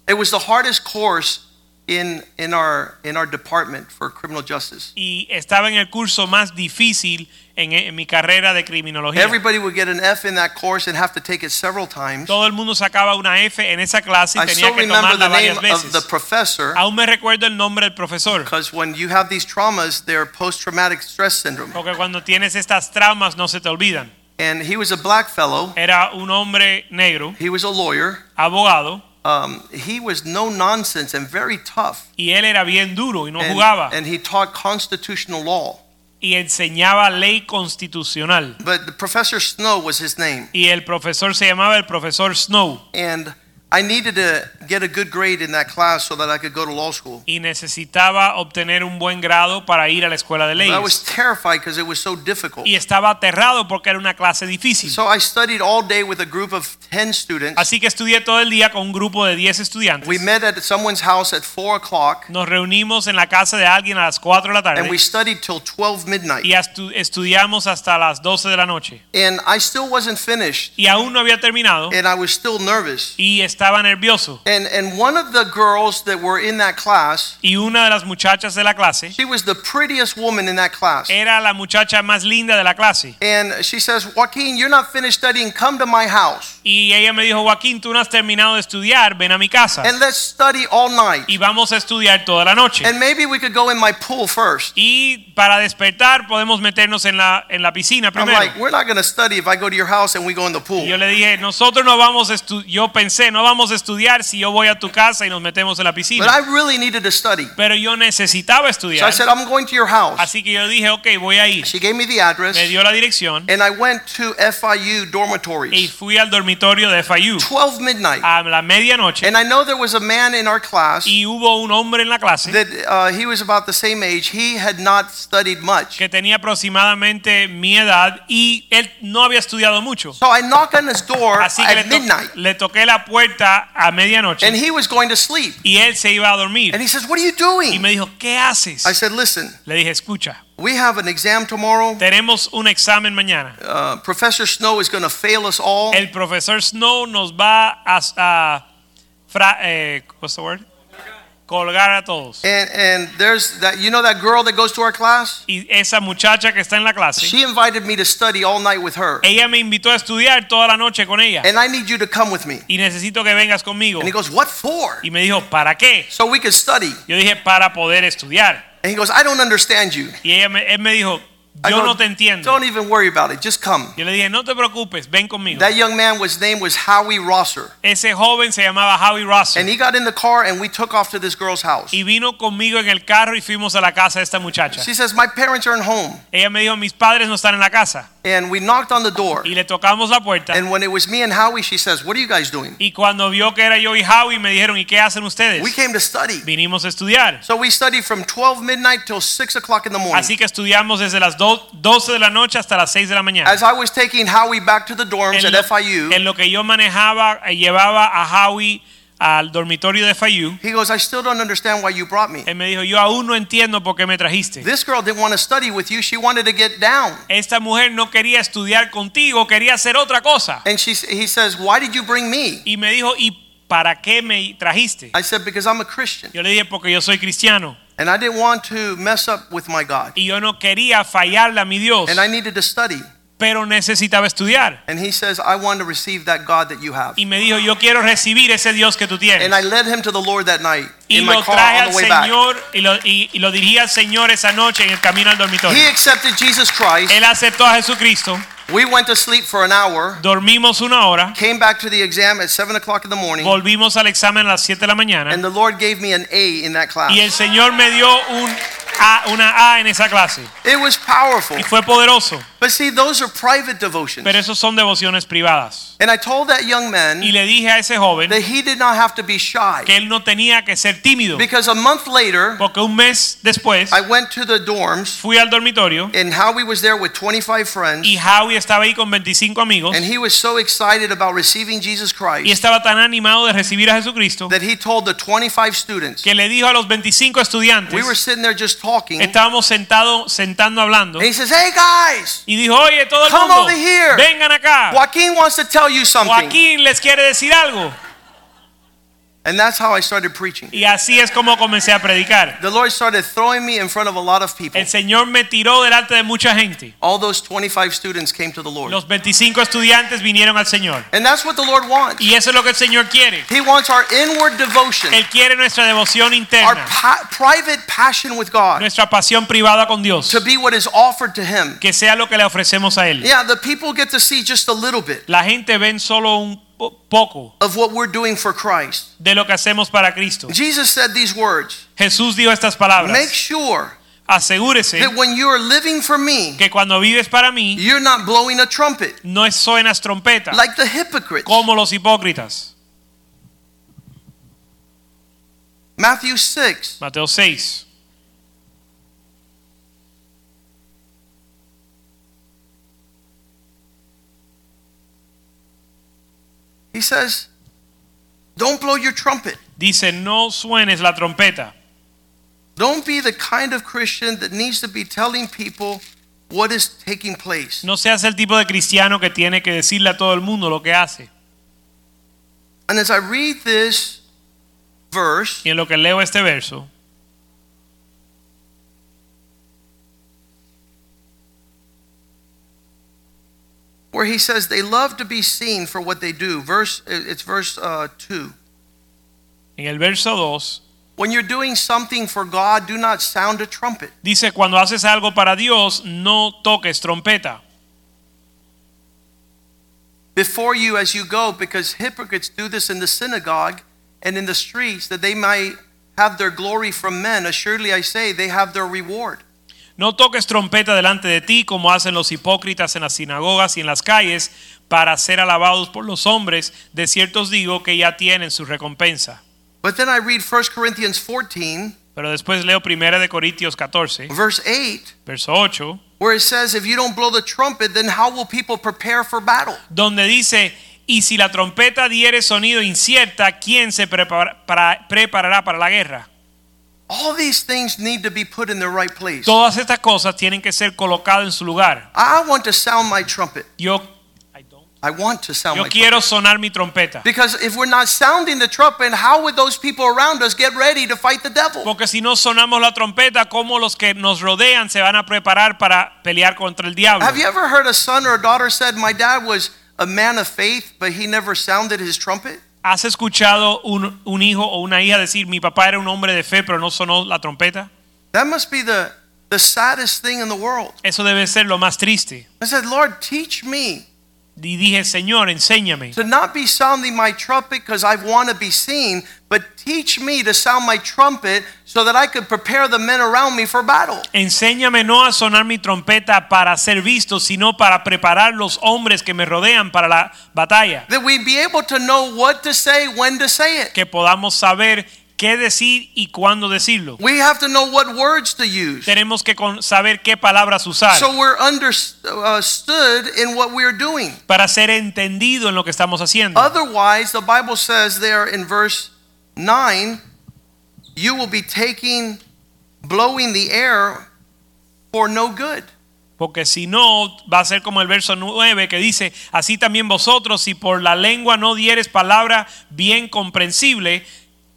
it was the hardest course in in our in our department for criminal justice. y estaba en el curso más difícil en, en mi carrera de criminología. Everybody would get an F in that course and have to take it several times. Todo el mundo sacaba una F en esa clase y I tenía que remember tomarla the name varias of the veces. professor Aún me recuerdo el nombre del profesor, because when you have these traumas, they're post-traumatic stress syndrome. porque cuando tienes estas traumas no se te olvidan. And he was a black fellow. Era un hombre negro, He was a lawyer. abogado, Um, he was no nonsense and very tough. y él era bien duro y no And, jugaba and he taught constitutional law. Y enseñaba ley constitucional. But the Professor Snow was his name. Y el profesor se llamaba el profesor Snow And I needed to get a good grade in that class so that I could go to law school. y necesitaba obtener un buen grado para ir a la escuela de But I was terrified because it was so difficult. Y estaba aterrado porque era una clase difícil. So I studied all day with a group of 10 students. Así que estudié todo el día con un grupo de 10 We met at someone's house at 4 o'clock Nos reunimos en la casa de alguien a las 4 de la and we studied till 12 midnight. y estu- estudiamos hasta las 12 de la noche. And I still wasn't finished Y aún no había terminado and I was still nervous. y estaba nervioso. And, and one of the girls that were in that class, Y una de las muchachas de la clase she was the prettiest woman in that class. era la muchacha más linda de la clase. And she says, Joaquin, you're not finished studying. Come to my house Y ella me dijo, Joaquín, tú no has terminado de estudiar, ven a mi casa. and let's study all night. Y vamos a estudiar toda la noche. And maybe we could go in my pool first. Y para despertar podemos meternos en la, en la piscina I'm primero. like, we're not going to study if I go to your house and we go in the pool. Y yo le dije, nosotros no vamos a estudiar, yo pensé, no vamos a estudiar si yo voy a tu casa y nos metemos en la But piscina. I really needed to study. Pero yo necesitaba So I estudiar. said, I'm going to your house. Así que yo dije, ok, voy a ir. She gave me the address Me dio la dirección and I went to FIU y dormitories. fui al dormitorio de FIU 12 midnight. a la medianoche. And I know there was a man in our class Y hubo un hombre en la clase that uh, he was about the same age. He had not studied much. que tenía aproximadamente mi edad y él no había estudiado mucho. So I knock on his door Así que le, at to- midnight le toqué la puerta a medianoche and he was going to sleep. y él se iba a dormir. And he says, What are you doing?" Y me dijo, ¿qué haces? I said, Listen, Le dije, escucha, we have an exam tomorrow. tenemos un examen mañana. Uh, Professor Snow is going to fail us all. El profesor Snow nos va a, a fra- eh, what's the word? colgar a todos. And, and there's that, you know that girl that goes to our class? Y esa muchacha que está en la clase, She invited me to study all night with her. ella me invitó a estudiar toda la noche con ella. And I need you to come with me. Y necesito que vengas conmigo. And he goes, What for? Y me dijo, ¿para qué? So we could study. Yo dije, para poder estudiar. And he goes, I don't understand you. Y ella me, él me dijo, yo go, no te entiendo. Don't even worry about it. Just come. Yo le dije, no te preocupes, ven conmigo. That young man was name was Howie Rosser. Ese joven se llamaba Howie Russell. And he got in the car and we took off to this girl's house. Y vino conmigo en el carro y fuimos a la casa de esta muchacha. She says, My parents aren't home. Ella me dijo, mis padres no están en la casa. And we knocked on the door. Y le tocamos la puerta. And when it was me and Howie, she says, What are you guys doing? Y cuando vio que era yo y Howie, me dijeron, ¿y qué hacen ustedes? We came to study. Vinimos a estudiar. So we studied from 12 midnight till 6 o'clock in the morning. Así que estudiamos desde las do- 12 de la noche hasta las 6 de la mañana. As I was taking Howie back to the dorms En at lo, FIU, en lo que yo manejaba, eh, llevaba a Howie al dormitorio de FIU, he goes, I still don't understand why you brought me. él me dijo, yo aún no entiendo por qué me trajiste. This girl didn't want to study with you. She wanted to get down. Esta mujer no quería estudiar contigo, quería hacer otra cosa. And she, he says, Why did you bring me? Y me dijo, ¿y para qué me trajiste? I said, Because I'm a Christian. Yo le dije, porque yo soy cristiano. And I didn't want to mess up with my God. Y yo no quería fallarle a mi Dios, And I needed to study. Pero necesitaba estudiar. And he says, I want to receive that God that you have. Y me dijo, yo quiero recibir ese Dios que tú tienes. And I led him to the Lord that night y in my lo car traje on al the way back. Señor y lo, y, y lo dirigí al Señor esa noche en el camino al dormitorio. He accepted Jesus Christ. Él aceptó a Jesucristo, We went to sleep for an hour, dormimos una hora, came back to the exam at 7 o'clock in the morning, volvimos al examen a las 7 de la mañana and the Lord gave me an A in that class. y el Señor me dio un A- una A en esa clase It was powerful. y fue poderoso. But see, those are private devotions. Pero esos son devociones privadas. And I told that young man Y le dije a ese joven that he did not have to be shy. que él no tenía que ser tímido, Because a month later, porque un mes después I went to the dorms, fui al dormitorio and Howie was there with 25 friends, y Howie estaba ahí con 25 amigos and he was so excited about receiving Jesus y Christ estaba tan animado de recibir a Jesucristo that he told the 25 students, que le dijo a los 25 estudiantes, we were sitting there just talking, and estábamos sentados sentando hablando he says, Hey guys, y dijo, oye, todo el Come mundo, over here. vengan acá. Wants to tell you something. Joaquín les quiere decir algo. And that's how I started preaching. Y así es como comencé a predicar. The Lord started throwing me in front of a lot of people. El Señor me tiró delante de mucha gente. All those 25 students came to the Lord. Los 25 estudiantes vinieron al Señor. And that's what the Lord wants. Y eso es lo que el Señor quiere. He wants our inward devotion, Él quiere nuestra devoción our interna, pa- private passion with God nuestra pasión privada con Dios, to be what is offered to Him. que sea lo que le ofrecemos a Él. Yeah, the people get to see just a little bit La gente ven solo un poco of what we're doing for Christ. de lo que hacemos para Cristo. Jesus said these words Jesús dijo estas palabras. Make sure Asegúrese that when you are living for me, que cuando vives para mí you're not blowing a trumpet no suenas trompeta like the hypocrites. como los hipócritas. Matthew 6. Mateo 6. He says, Don't blow your trumpet. Dice, no suenes la trompeta. Don't be the kind of Christian that needs to be telling people what is taking place. No seas el tipo de cristiano que tiene que decirle a todo el mundo lo que hace. And as I read this verse, Y en lo que leo este verso, where he says they love to be seen for what they do, verse it's verse uh, 2. en el verso 2, When you're doing something for God, do not sound a trumpet. dice, cuando haces algo para Dios, no toques trompeta. before you as you go, because hypocrites do this in the synagogue and in the streets, that they might have their glory from men. Assuredly, I say, they have their reward. No toques trompeta delante de ti como hacen los hipócritas en las sinagogas y en las calles para ser alabados por los hombres. De cierto os digo que ya tienen su recompensa. But then I read 1 Corinthians 14, Pero después leo 1 de Corintios 14, verse 8, verso 8, where it says, If you don't blow the trumpet, then how will people prepare for battle? donde dice, y si la trompeta diere sonido incierta, ¿quién se prepara- para- preparará para la guerra? All these things need to be put in the right place. Todas estas cosas tienen que ser colocadas en su lugar. I want to sound my trumpet. Yo, I want to sound yo my quiero trumpet. sonar mi trompeta. Because if we're not sounding the trumpet, how would those people around us get ready to fight the devil? Porque si no sonamos la trompeta, ¿cómo los que nos rodean se van a preparar para pelear contra el diablo? Have you ever heard a son or a daughter said, My dad was a man of faith, but he never sounded his trumpet? ¿Has escuchado un, un hijo o una hija decir, mi papá era un hombre de fe, pero no sonó la trompeta? That must be the, the saddest thing in the world. Eso debe ser lo más triste. I said, Lord, teach me Y dije, Señor, enséñame to not be sounding my trumpet because I want to be seen, but teach me to sound my trumpet so that I could prepare the men around me for battle. Enséñame no a sonar mi trompeta para ser visto, sino para preparar los hombres que me rodean para la batalla. That we be able to know what to say, when to say it. Que podamos saber qué decir y cuándo decirlo. We have to know what words to use. Tenemos que saber qué palabras usar So we're understood in what we're doing. para ser entendido en lo que estamos haciendo. Otherwise, the Bible says there in verse 9, you will be taking, blowing the air for no good. Porque si no, va a ser como el verso 9 que dice, así también vosotros, si por la lengua no dieres palabra bien comprensible,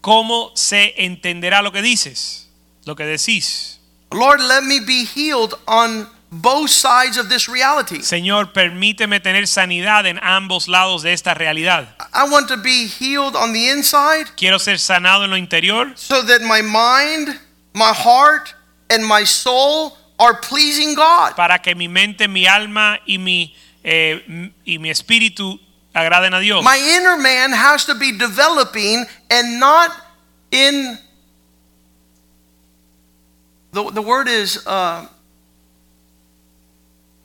¿cómo se entenderá lo que dices? Lo que decís. Lord, let me be healed on both sides of this reality. Señor, permíteme tener sanidad en ambos lados de esta realidad. I want to be healed on the inside Quiero ser sanado en lo interior so that my mind, my heart, and my soul are pleasing God. para que mi mente, mi alma y mi, eh, y mi espíritu agraden a Dios. My inner man has to be developing and not in the, the word is uh,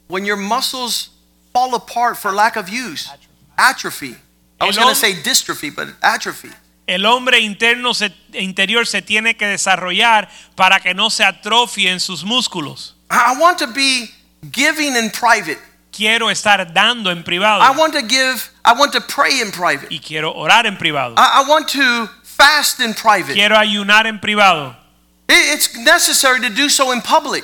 when your muscles fall apart for lack of use atrophy i was going to say dystrophy but atrophy El hombre interno se- interior se tiene que desarrollar para que no se atrofien sus músculos. i I want to be giving in private Quiero estar dando en privado. I want to give i want to pray in private. Y quiero orar en privado. i, I want to fast in private. Quiero ayunar en privado. It- it's necessary to do so in public.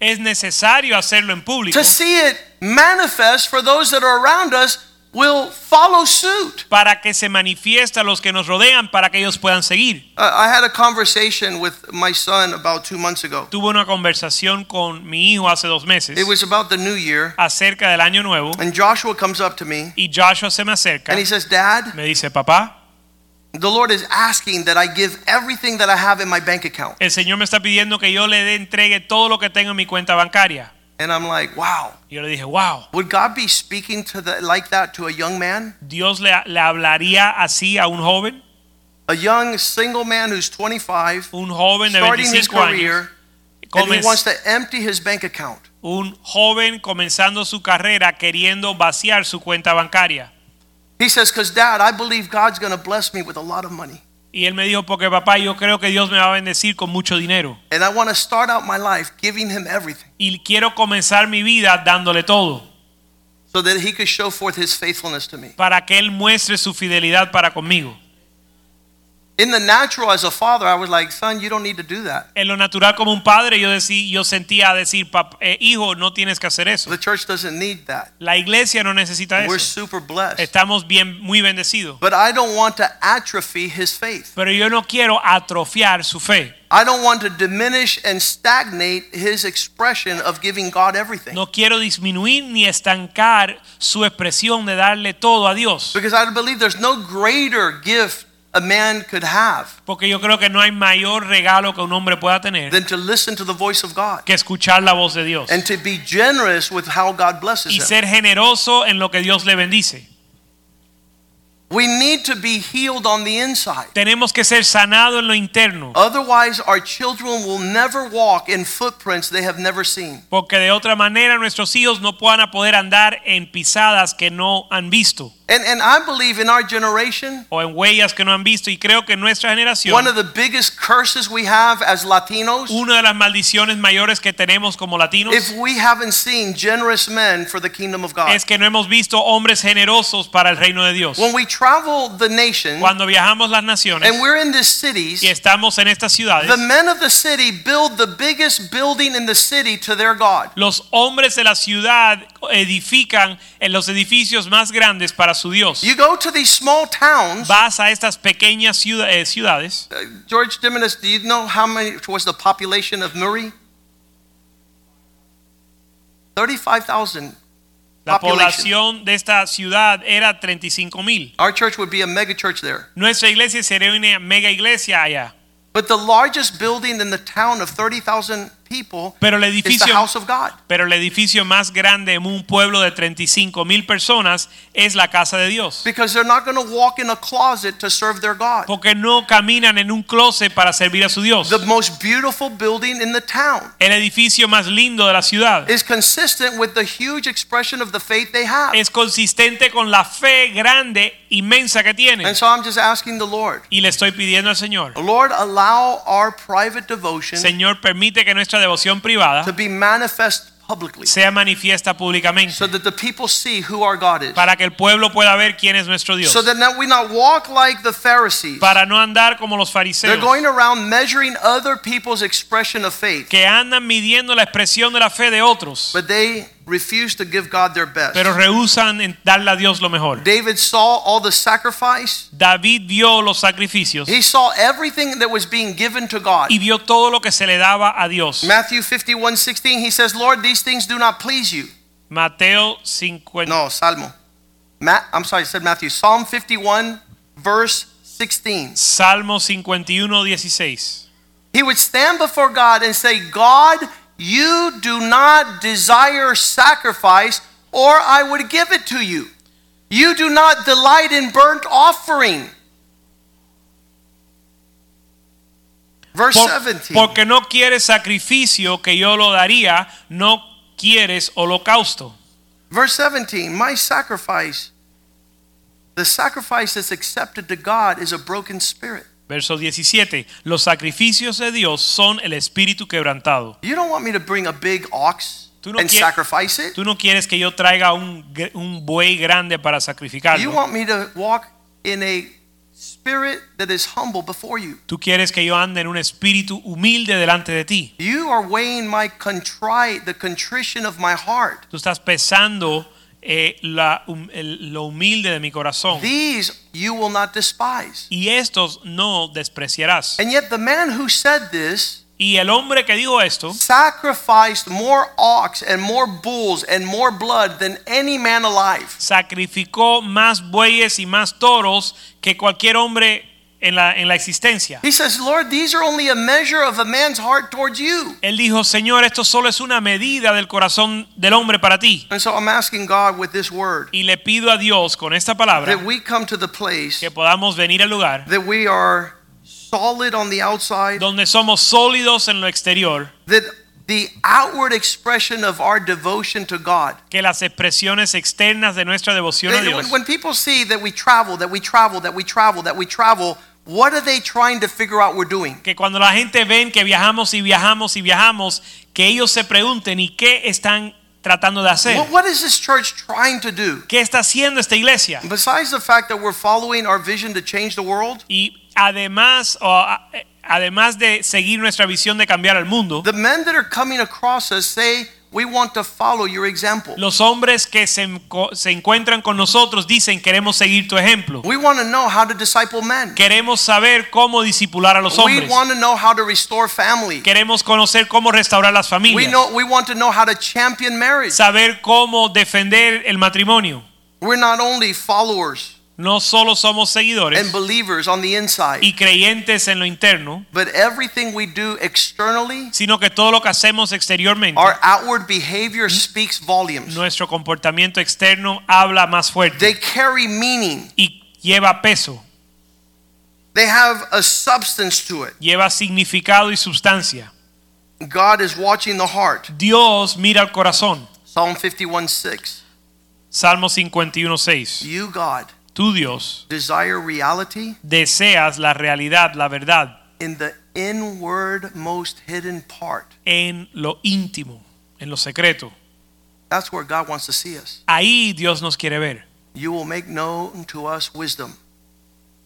Es necesario hacerlo en público. To see it manifest for those that are around us will follow suit. para que se manifieste a los que nos rodean para que ellos puedan seguir. Uh, I had a conversation with my son about two months ago. Tuve una conversación con mi hijo hace dos meses It was about the new year, acerca del año nuevo and Joshua comes up to me y Joshua se me acerca and he says, Dad, me dice, papá, the Lord is asking that I give everything that I have in my bank account. el Señor me está pidiendo que yo le entregue todo lo que tengo en mi cuenta bancaria. And I'm like, wow. Yo le dije, wow, Would God be speaking to the, like that to a young man? Dios le, le hablaría así a un joven, A young single man who's 25, un joven de starting his 25 años, career, and he wants to empty his bank account. un joven comenzando su carrera queriendo vaciar su cuenta bancaria. He says, because dad, I believe God's going to bless me with a lot of money. Y él me dijo, porque papá, yo creo que Dios me va a bendecir con mucho dinero. And I want to start out my life giving him everything Y quiero comenzar mi vida dándole todo, so that he could show forth his faithfulness to me. para que él muestre su fidelidad para conmigo. In the natural, as a father, I was like, son, you don't need to do that. En lo natural como un padre, yo, decí, yo sentía decir, "Pap- eh, hijo, no tienes que hacer eso. The church doesn't need that. La iglesia no necesita We're eso. super blessed. Estamos bien, muy bendecidos. But I don't want to atrophy his faith. Pero yo no quiero atrofiar su fe. I don't want to diminish and stagnate his expression of giving God everything. No quiero disminuir ni estancar su expresión de darle todo a Dios. Because I believe there's no greater gift a man could have Porque yo creo que no hay mayor regalo que un hombre pueda tener than to listen to the voice of God que escuchar la voz de Dios. and to be generous with how God blesses Y him. ser generoso en lo que Dios le bendice. We need to be healed on the inside. Tenemos que ser sanados en lo interno. Otherwise, our children will never walk in footprints they have never seen. Porque de otra manera nuestros hijos no puedan poder andar en pisadas que no han visto. And, and I believe in our generation, o en huellas que no han visto y creo que en nuestra generación one of the biggest curses we have as Latinos, una de las maldiciones mayores que tenemos como latinos if we haven't seen generous men for the kingdom of God. es que no hemos visto hombres generosos para el reino de Dios. When we travel the nation Cuando viajamos las naciones and we're in these cities, y estamos en estas ciudades, the men of the city build the biggest building in the city to their God. los hombres de la ciudad edifican en los edificios más grandes para su Dios. You go to these small towns. Vas a estas pequeñas ciudad- eh, ciudades. Uh, George Diminis, do you know how many was the population of Muri? 35,000 La población de esta ciudad era 35 mil. Our church would be a mega church there. Nuestra iglesia sería una mega iglesia allá. But the largest building in the town of 30,000 people Pero el is the edificio, house of God. pero el edificio más grande en un pueblo de 35 mil personas es la casa de Dios. Because they're not going to walk in a closet to serve their God. Porque no caminan en un closet para servir a su Dios. The most beautiful building in the town El edificio más lindo de la ciudad is consistent with the huge expression of the faith they have. es consistente con la fe grande, inmensa que tienen. And so I'm just asking the Lord, Y le estoy pidiendo al Señor, Lord, allow our private devotion Señor, permite que nuestra devoción privada to be manifest publicly sea manifiesta públicamente so that the people see who our God is. para que el pueblo pueda ver quién es nuestro Dios. So that we not walk like the Pharisees. Para no andar como los fariseos They're going around measuring other people's expression of faith, que andan midiendo la expresión de la fe de otros, but they refuse to give God their best. pero rehusan en darle a Dios lo mejor. David saw all the sacrifice. David vio los sacrificios He saw everything that was being given to God. y vio todo lo que se le daba a Dios. Matthew 51 16, he says, Lord, these things do not please you. Mateo 50. No, Salmo. Ma- I'm sorry, I said Matthew. Psalm 51, verse 16. Salmo 51, 16. He would stand before God and say, God, you do not desire sacrifice, or I would give it to you. You do not delight in burnt offering. Verse Por- 17. porque no quieres sacrificio que yo lo daría, no quieres holocausto. Verse 17. My sacrifice, the sacrifice that's accepted to God is a broken spirit. Verso 17. Los sacrificios de Dios son el espíritu quebrantado. You don't want me to bring a big ox Tú no and quie- sacrifice it. Tú no quieres que yo traiga un, un buey grande para You sacrificarlo. want me to walk in a spirit that is humble before you. Tú quieres que yo ande en un espíritu humilde delante de ti. You are weighing my contrite, the contrition of my heart. Tú estás pesando eh, la hum- el- lo humilde de mi corazón. These you will not despise. Y estos no despreciarás. And yet the man who said this Y el hombre que dijo esto sacrificed more ox and more bulls and more blood than any man alive. sacrificó más bueyes y más toros que cualquier hombre en la, en la existencia. He says, Lord, these are only a measure of a man's heart towards you. Él dijo, Señor, esto solo es una medida del corazón del hombre para ti. And so I'm asking God with this word Y le pido a Dios con esta palabra that we come to the place que podamos venir al lugar that we are solid on the outside, donde somos sólidos en lo exterior, that the outward expression of our devotion to God. que las expresiones externas de nuestra devoción a When, Dios, when people see that we travel, that we travel, that we travel, that we travel, what are they trying to figure out we're doing? que cuando la gente ven que viajamos y viajamos y viajamos, que ellos se pregunten, ¿y qué están tratando de hacer? What, what is this church trying to do? ¿Qué está haciendo esta iglesia? Besides the fact that we're following our vision to change the world, Y además, o, a- eh, además de seguir nuestra visión de cambiar el mundo, the men that are coming across us say, We want to follow your example. los hombres que se, se encuentran con nosotros dicen queremos seguir tu ejemplo. We want to know how to disciple men. Queremos saber cómo disipular a los hombres. We want to know how to restore family. Queremos conocer cómo restaurar las familias. We know we want to know how to champion marriage. Saber cómo defender el matrimonio. We're not only followers No solo somos seguidores and believers on the inside, y creyentes en lo interno, but everything we do externally, sino que todo lo que hacemos exteriormente, our outward behavior speaks volumes. nuestro comportamiento externo habla más fuerte They carry meaning. y lleva peso, They have a substance to it. lleva significado y sustancia. God is watching the heart. Dios mira al corazón. Psalm 51 6. Salmo 51:6. You, God, Tú Dios desire reality deseas la realidad, la verdad in the inward, most hidden part. en lo íntimo, en lo secreto. That's where God wants to see us. Ahí Dios nos quiere ver You will make known to us wisdom.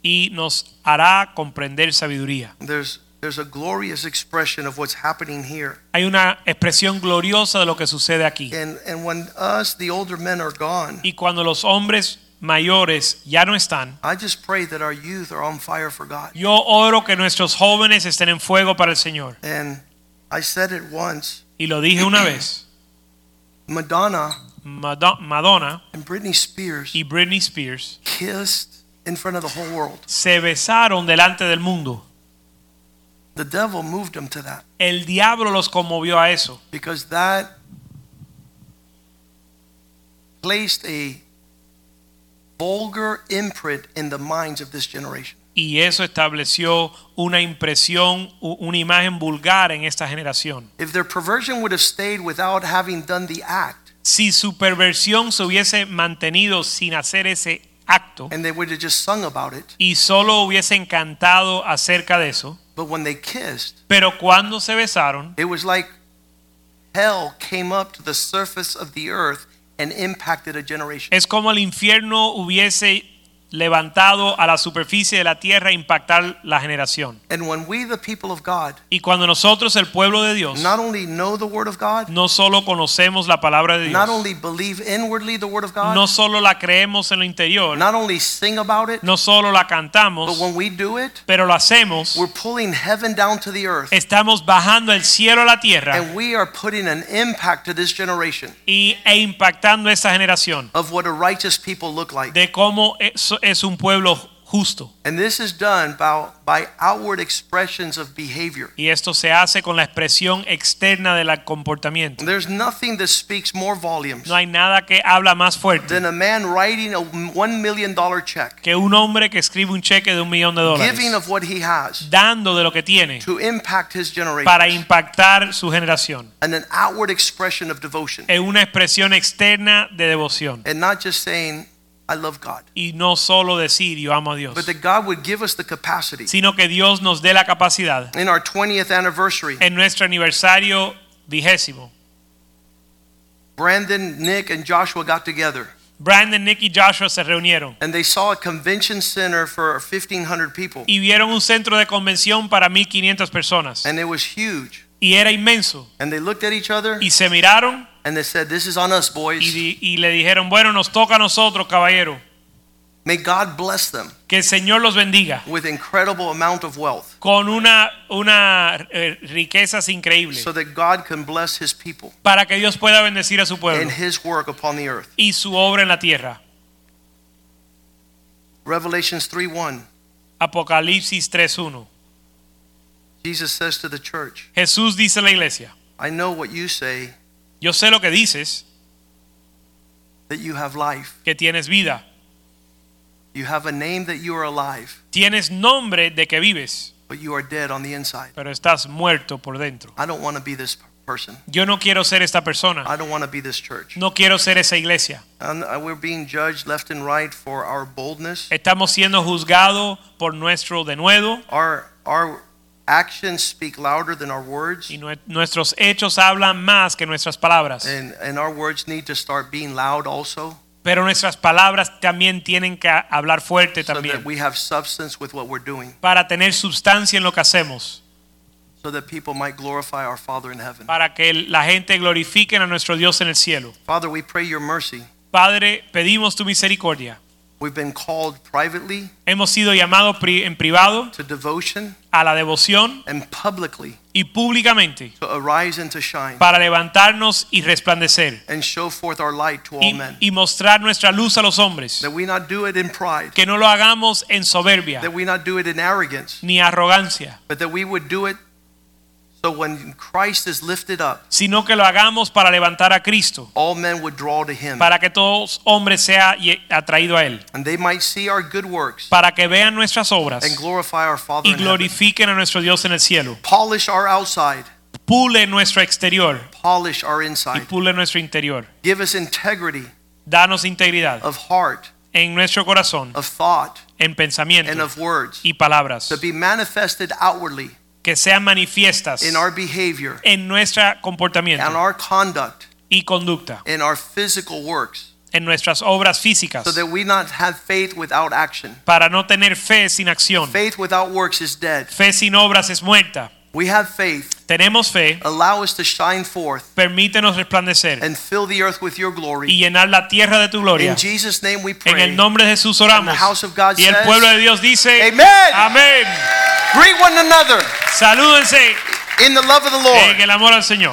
y nos hará comprender sabiduría. There's there's a glorious expression of what's happening here. Hay una expresión gloriosa de lo que sucede aquí. And and when us, the older men, are gone, Y cuando los hombres mayores ya no están, I just pray that our youth are on fire for God. yo oro que nuestros jóvenes estén en fuego para el Señor. And I said it once. Y lo dije una vez, Madonna Mado- Madonna and Britney Spears y Britney Spears kissed in front of the whole world. se besaron delante del mundo. The devil moved them to that El diablo los conmovió a eso, because that placed a vulgar imprint in the minds of this generation. y eso estableció una impresión, una imagen vulgar en esta generación. If their perversion would have stayed without having done the act, Si su perversión se hubiese mantenido sin hacer ese acto and they would have just sung about it, y solo hubiesen cantado acerca de eso, but when they kissed, pero cuando se besaron, it was like hell came up to the surface of the earth and impacted a generation. es como el infierno hubiese levantado a la superficie de la tierra e impactar la generación. And when we, the people of God, Y cuando nosotros, el pueblo de Dios, not only know the Word of God, no solo conocemos la palabra de not Dios, only believe inwardly the Word of God, no solo la creemos en lo interior, not only sing about it, no solo la but cantamos, when we do it, pero lo hacemos, we're pulling heaven down to the earth. estamos bajando el cielo a la tierra And we are putting an impact to this generation y, e impactando esta generación of what a righteous people look like. de cómo es, es un pueblo justo. And this is done by, by outward expressions of behavior. Y esto se hace con la expresión externa del comportamiento. There's nothing that speaks more volumes No hay nada que habla más fuerte than a man writing a $1 million check, que un hombre que escribe un cheque de un millón de giving dólares, of what he has dando de lo que tiene to impact his generation, para impactar su generación. and an outward expression of devotion. Es una expresión externa de devoción. And not just saying, I love God, Y no solo decir yo amo a Dios, but that God would give us the capacity. sino que Dios nos dé la capacidad. In our 20th anniversary, en nuestro aniversario vigésimo. Brandon, Nick, and Joshua got together. Brandon, Nick y Joshua se reunieron. And they saw a convention center for 1500 people. Y vieron un centro de convención para 1500 personas. And it was huge. Y era inmenso. And they looked at each other. Y se miraron And they said, This is on us, y, boys. di- y le dijeron, bueno, nos toca a nosotros, caballero. May God bless them Que el Señor los bendiga with incredible amount of wealth con una, una eh, riquezas increíbles so that God can bless his people para que Dios pueda bendecir a su pueblo and his work upon the earth. y su obra en la tierra. Revelations 3:1. Apocalipsis 3.1. Jesus says to the church, Jesús dice a la iglesia, I know what you say yo sé lo que dices, that you have life. que tienes vida, You have a name that you are alive, tienes nombre de que vives, but you are dead on the inside. pero estás muerto por dentro. I don't want to be this person. Yo no quiero ser esta persona, I don't want to be this church. no quiero ser esa iglesia. And uh, we're being judged left and right for our boldness. Estamos siendo juzgados por nuestro denuedo Our our actions speak louder than our words. y nue- nuestros hechos hablan más que nuestras palabras. And and our words need to start being loud also Pero nuestras palabras también tienen que hablar fuerte so también that we have substance with what we're doing para tener sustancia en lo que hacemos, so that people might glorify our Father in heaven. para que la gente glorifique a nuestro Dios en el cielo. Father, we pray your mercy. Padre, pedimos tu misericordia. We've been called privately Hemos sido llamados pri- en privado to devotion a la devoción and publicly y públicamente to arise and to shine para levantarnos y resplandecer and show forth our light to all y, men. y mostrar nuestra luz a los hombres. That we not do it in pride, Que no lo hagamos en soberbia that we not do it in arrogance, ni arrogancia, but that we would do it so when Christ is lifted up, sino que lo hagamos para levantar a Cristo, all men would draw to him, para que todos hombres sea atraído a él, and they might see our good works para que vean nuestras obras and glorify our Father y glorifiquen a nuestro Dios en el cielo. Polish our outside, Pule nuestro exterior polish our inside, y pule nuestro interior. Give us integrity Danos integridad of heart, en nuestro corazón, of thought, en pensamiento and of words y palabras. to be manifested outwardly que sean manifiestas in our behavior en nuestro and our conduct y conducta, in our physical works en nuestras obras físicas, so that we not have faith without action. para no tener fe sin acción. Faith without works is dead. Fe sin obras es muerta. We have faith. Tenemos fe, Allow us to shine forth permítenos resplandecer and fill the earth with your y glory. llenar la tierra de tu gloria. In Jesus' name we En pray. el nombre de Jesús oramos. And the house of God Y el pueblo de Dios dice, Amen. Amén. Greet one another Salúdense in the love of the Lord. en el amor al Señor.